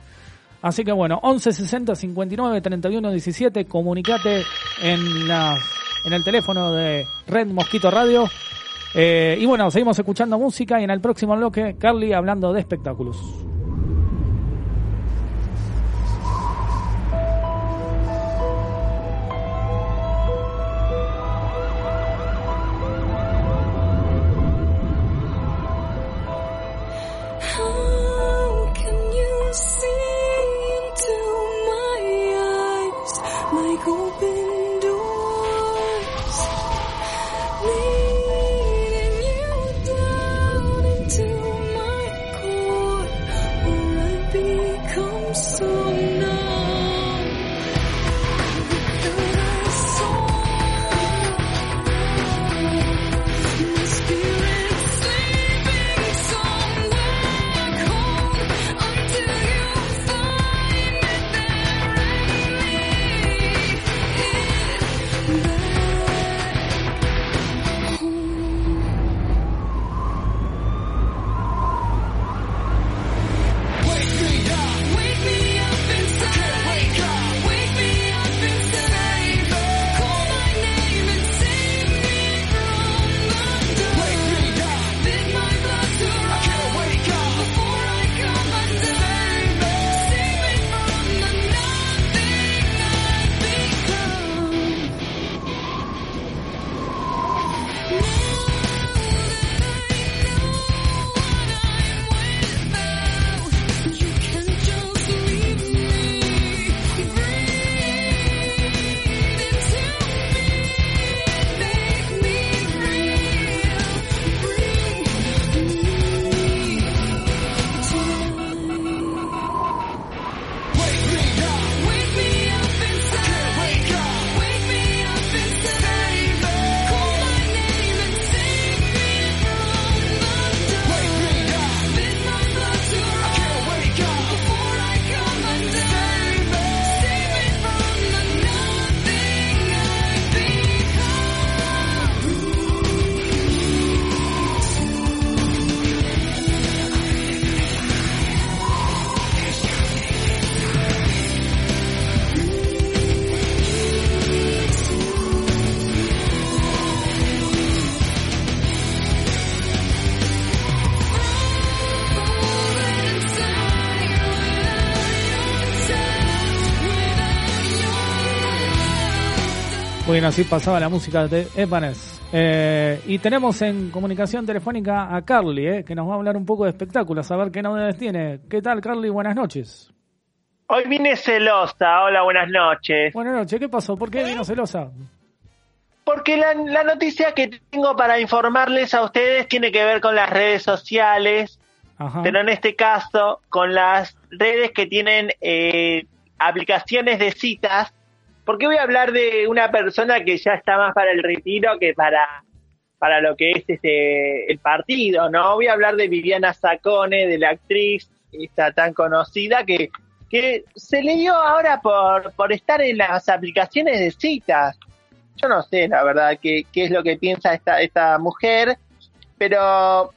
Así que bueno, 11 60 59 31 17, comunicate en, la, en el teléfono de Red Mosquito Radio. Eh, y bueno, seguimos escuchando música y en el próximo bloque, Carly hablando de espectáculos. Mai. Así pasaba la música de Evanes. Eh, y tenemos en comunicación telefónica a Carly, eh, que nos va a hablar un poco de espectáculos, a ver qué novedades tiene. ¿Qué tal, Carly? Buenas noches. Hoy vine celosa. Hola, buenas noches. Buenas noches, ¿qué pasó? ¿Por qué vino celosa? Porque la, la noticia que tengo para informarles a ustedes tiene que ver con las redes sociales, Ajá. pero en este caso con las redes que tienen eh, aplicaciones de citas, porque voy a hablar de una persona que ya está más para el retiro que para, para lo que es este el partido, ¿no? Voy a hablar de Viviana Sacone, de la actriz esta tan conocida que, que se le dio ahora por, por estar en las aplicaciones de citas. Yo no sé, la verdad, qué, qué es lo que piensa esta, esta mujer, pero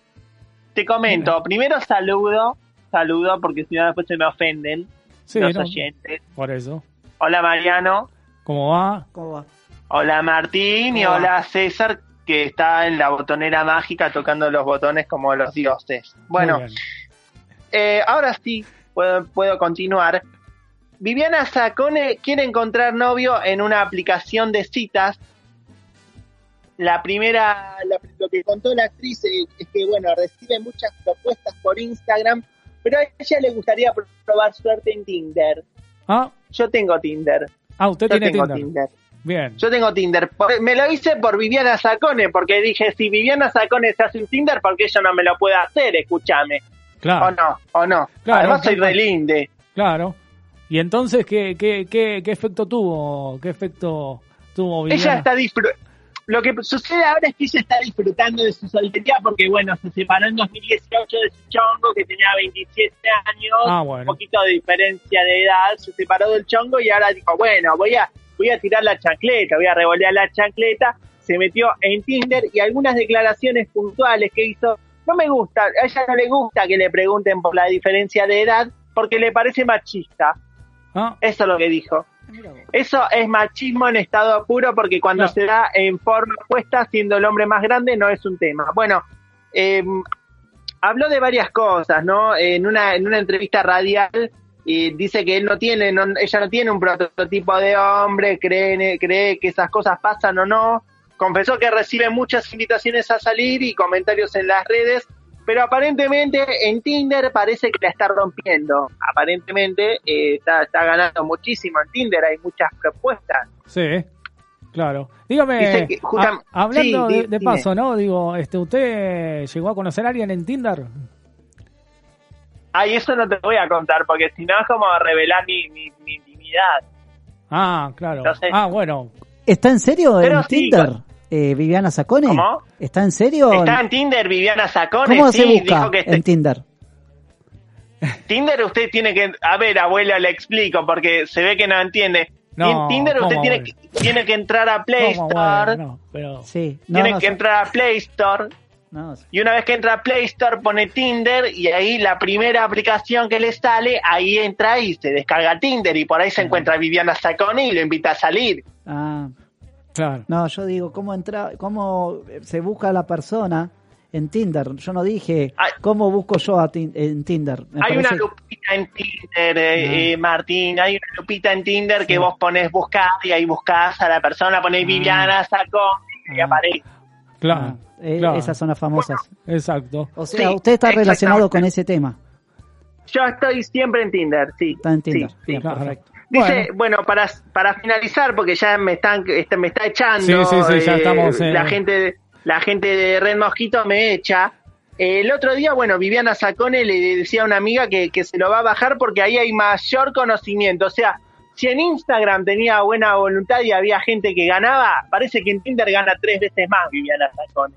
te comento, primero saludo, saludo porque si no después se me ofenden Sí, los no, oyentes. por eso. Hola Mariano, ¿Cómo va? ¿Cómo va? hola Martín y Hola. César, que está en la botonera mágica tocando los botones como los dioses. Bueno, eh, ahora sí puedo, puedo continuar. Viviana Sacone quiere encontrar novio en una aplicación de citas. La primera, la- lo que contó la actriz es que, bueno, recibe muchas propuestas por Instagram, pero a ella le gustaría probar suerte en Tinder. Ah, Yo tengo Tinder. Ah usted Yo tiene tengo Tinder. Tinder. Bien. Yo tengo Tinder. Me lo hice por Viviana Sacone, porque dije, si Viviana Sacone se hace un Tinder, ¿por qué yo no me lo puedo hacer? Escúchame. Claro. O no, o no. Claro, Además soy claro. re linde. Claro. Y entonces, ¿qué, qué, qué, qué efecto tuvo? ¿Qué efecto tuvo Viviana? Ella está. Lo que sucede ahora es que ella está disfrutando de su soltería porque, bueno, se separó en 2018 de su chongo que tenía 27 años, Ah, bueno. un poquito de diferencia de edad, se separó del chongo y ahora dijo, bueno, voy a, voy a tirar la chancleta, voy a revolear la chancleta, se metió en Tinder y algunas declaraciones puntuales que hizo, no me gusta, a ella no le gusta que le pregunten por la diferencia de edad porque le parece machista. Ah, Eso es lo que dijo. Eso es machismo en estado puro porque cuando se da en forma opuesta, siendo el hombre más grande, no es un tema. Bueno, eh, habló de varias cosas, ¿no? En una, en una entrevista radial y dice que él no tiene, no- ella no tiene un prototipo de hombre, cree, cree que esas cosas pasan o no. Confesó que recibe muchas invitaciones a salir y comentarios en las redes, pero aparentemente en Tinder parece que la está rompiendo. Aparentemente eh, está, está ganando muchísimo en Tinder, hay muchas propuestas. sí. Claro. Dígame, que a- hablando sí, de, paso, ¿no? Digo, este, ¿usted llegó a conocer a alguien en Tinder? Ay, eso no te voy a contar porque si no es como revelar mi, mi, mi intimidad. Ah, claro. Entonces- Ah, bueno. ¿Está en serio en sí, Tinder? con- Eh, Viviana Sacone. ¿Cómo? ¿Está en serio? Está en Tinder Viviana Sacone, ¿Cómo sí, se busca dijo que este- en Tinder? Tinder usted tiene que, a ver, abuela, le explico porque se ve que no entiende. No, en Tinder usted ¿cómo, tiene que, tiene que entrar a Play ¿Cómo, Store, no, pero... Sí. No, tiene no, que entrar a Play Store no, y una vez que entra a Play Store pone Tinder y ahí la primera aplicación que le sale, ahí entra y se descarga Tinder y por ahí se encuentra Viviana Sacone y lo invita a salir. Ah, Claro. no, yo digo, ¿cómo entra, cómo se busca a la persona en Tinder? Yo no dije, Ay. ¿cómo busco yo a Tin- en Tinder? Me Hay una lupita en Tinder, eh, eh, Martín, hay una lupita en Tinder que vos pones buscar y ahí buscás a la persona, ponés Viviana Sacone y Ah. aparece. Claro. Ah, eh, claro. Esas son las famosas. Exacto. O sea, Sí, usted está relacionado con ese tema. Yo estoy siempre en Tinder, sí. Está en Tinder. Sí, sí. Claro. perfecto. Dice, bueno, para, para finalizar, porque ya me están este, me está echando, Sí, sí, sí, ya eh, estamos, eh. la gente la gente de Red Mosquito me echa. El otro día, bueno, Viviana Sacone le decía a una amiga que, que se lo va a bajar porque ahí hay mayor conocimiento. O sea, si en Instagram tenía buena voluntad y había gente que ganaba, parece que en Tinder gana tres veces más Viviana Sacone,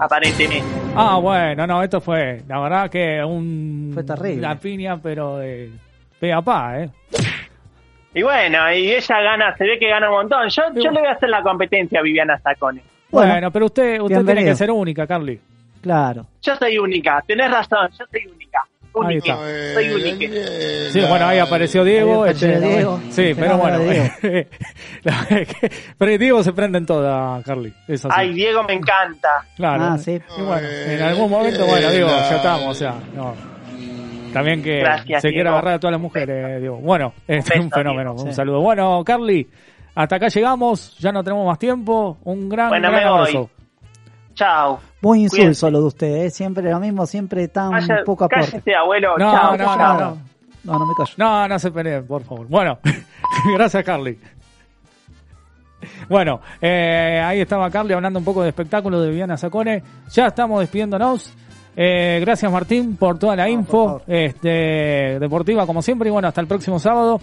aparentemente. Ah, bueno, no, esto fue, la verdad que un... Fue terrible. La piña, pero de pe a pa, ¿eh? Y bueno, y ella gana, se ve que gana un montón. Yo, yo le voy a hacer la competencia a Viviana Sacone. Bueno, Bueno, pero usted, usted tiene que ser única, Carly. Claro. Yo soy única, tenés razón, yo soy única. Ahí Única, está. soy única. Sí, bueno, ahí apareció Diego. Ahí apareció este, Diego. Sí, pero bueno. pero Diego se prende en toda, Carly. Es así. Ay, Diego me encanta. Claro. Ah, sí. Y bueno, en algún momento, bueno, digo, ya estamos, o sea, no. También que Gracias, se quiere Diego. agarrar a todas las mujeres, digo. Bueno, este es un beso, fenómeno. Diego. Un Sí. saludo. Bueno, Carly, hasta acá llegamos, ya no tenemos más tiempo. Un gran, Bueno, gran abrazo. Chao. Muy insulso lo de usted, ¿eh? siempre lo mismo, siempre tan Vaya- poco aporte. cállese, abuelo. No, chao, no, chao. no, no. No, no me callo. No, no se peleen, por favor. Bueno, gracias, Carly. Bueno, eh, ahí estaba Carly hablando un poco de espectáculo de Viviana Sacone. Ya estamos despidiéndonos. Eh, gracias, Martín, por toda la info este, deportiva, como siempre. Y bueno, hasta el próximo sábado.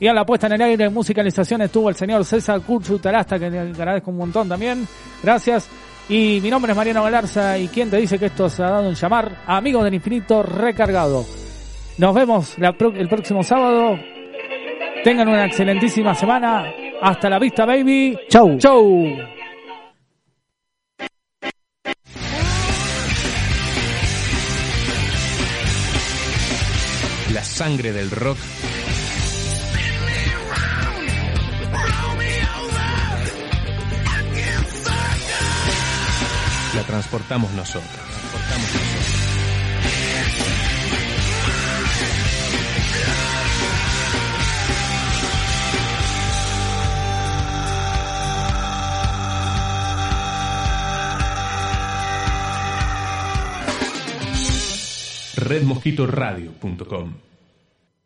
Y a la puesta en el aire, en musicalización, estuvo el señor César Curchu Tarasta, que le agradezco un montón también. Gracias. Y mi nombre es Mariano Galarza. Y quien te dice que esto se ha dado en llamar Amigos del Infinito Recargado. Nos vemos la pro- el próximo sábado. Tengan una excelentísima semana. Hasta la vista, baby. Chau. Chau. La sangre del rock transportamos nosotros. redmosquitoradio.com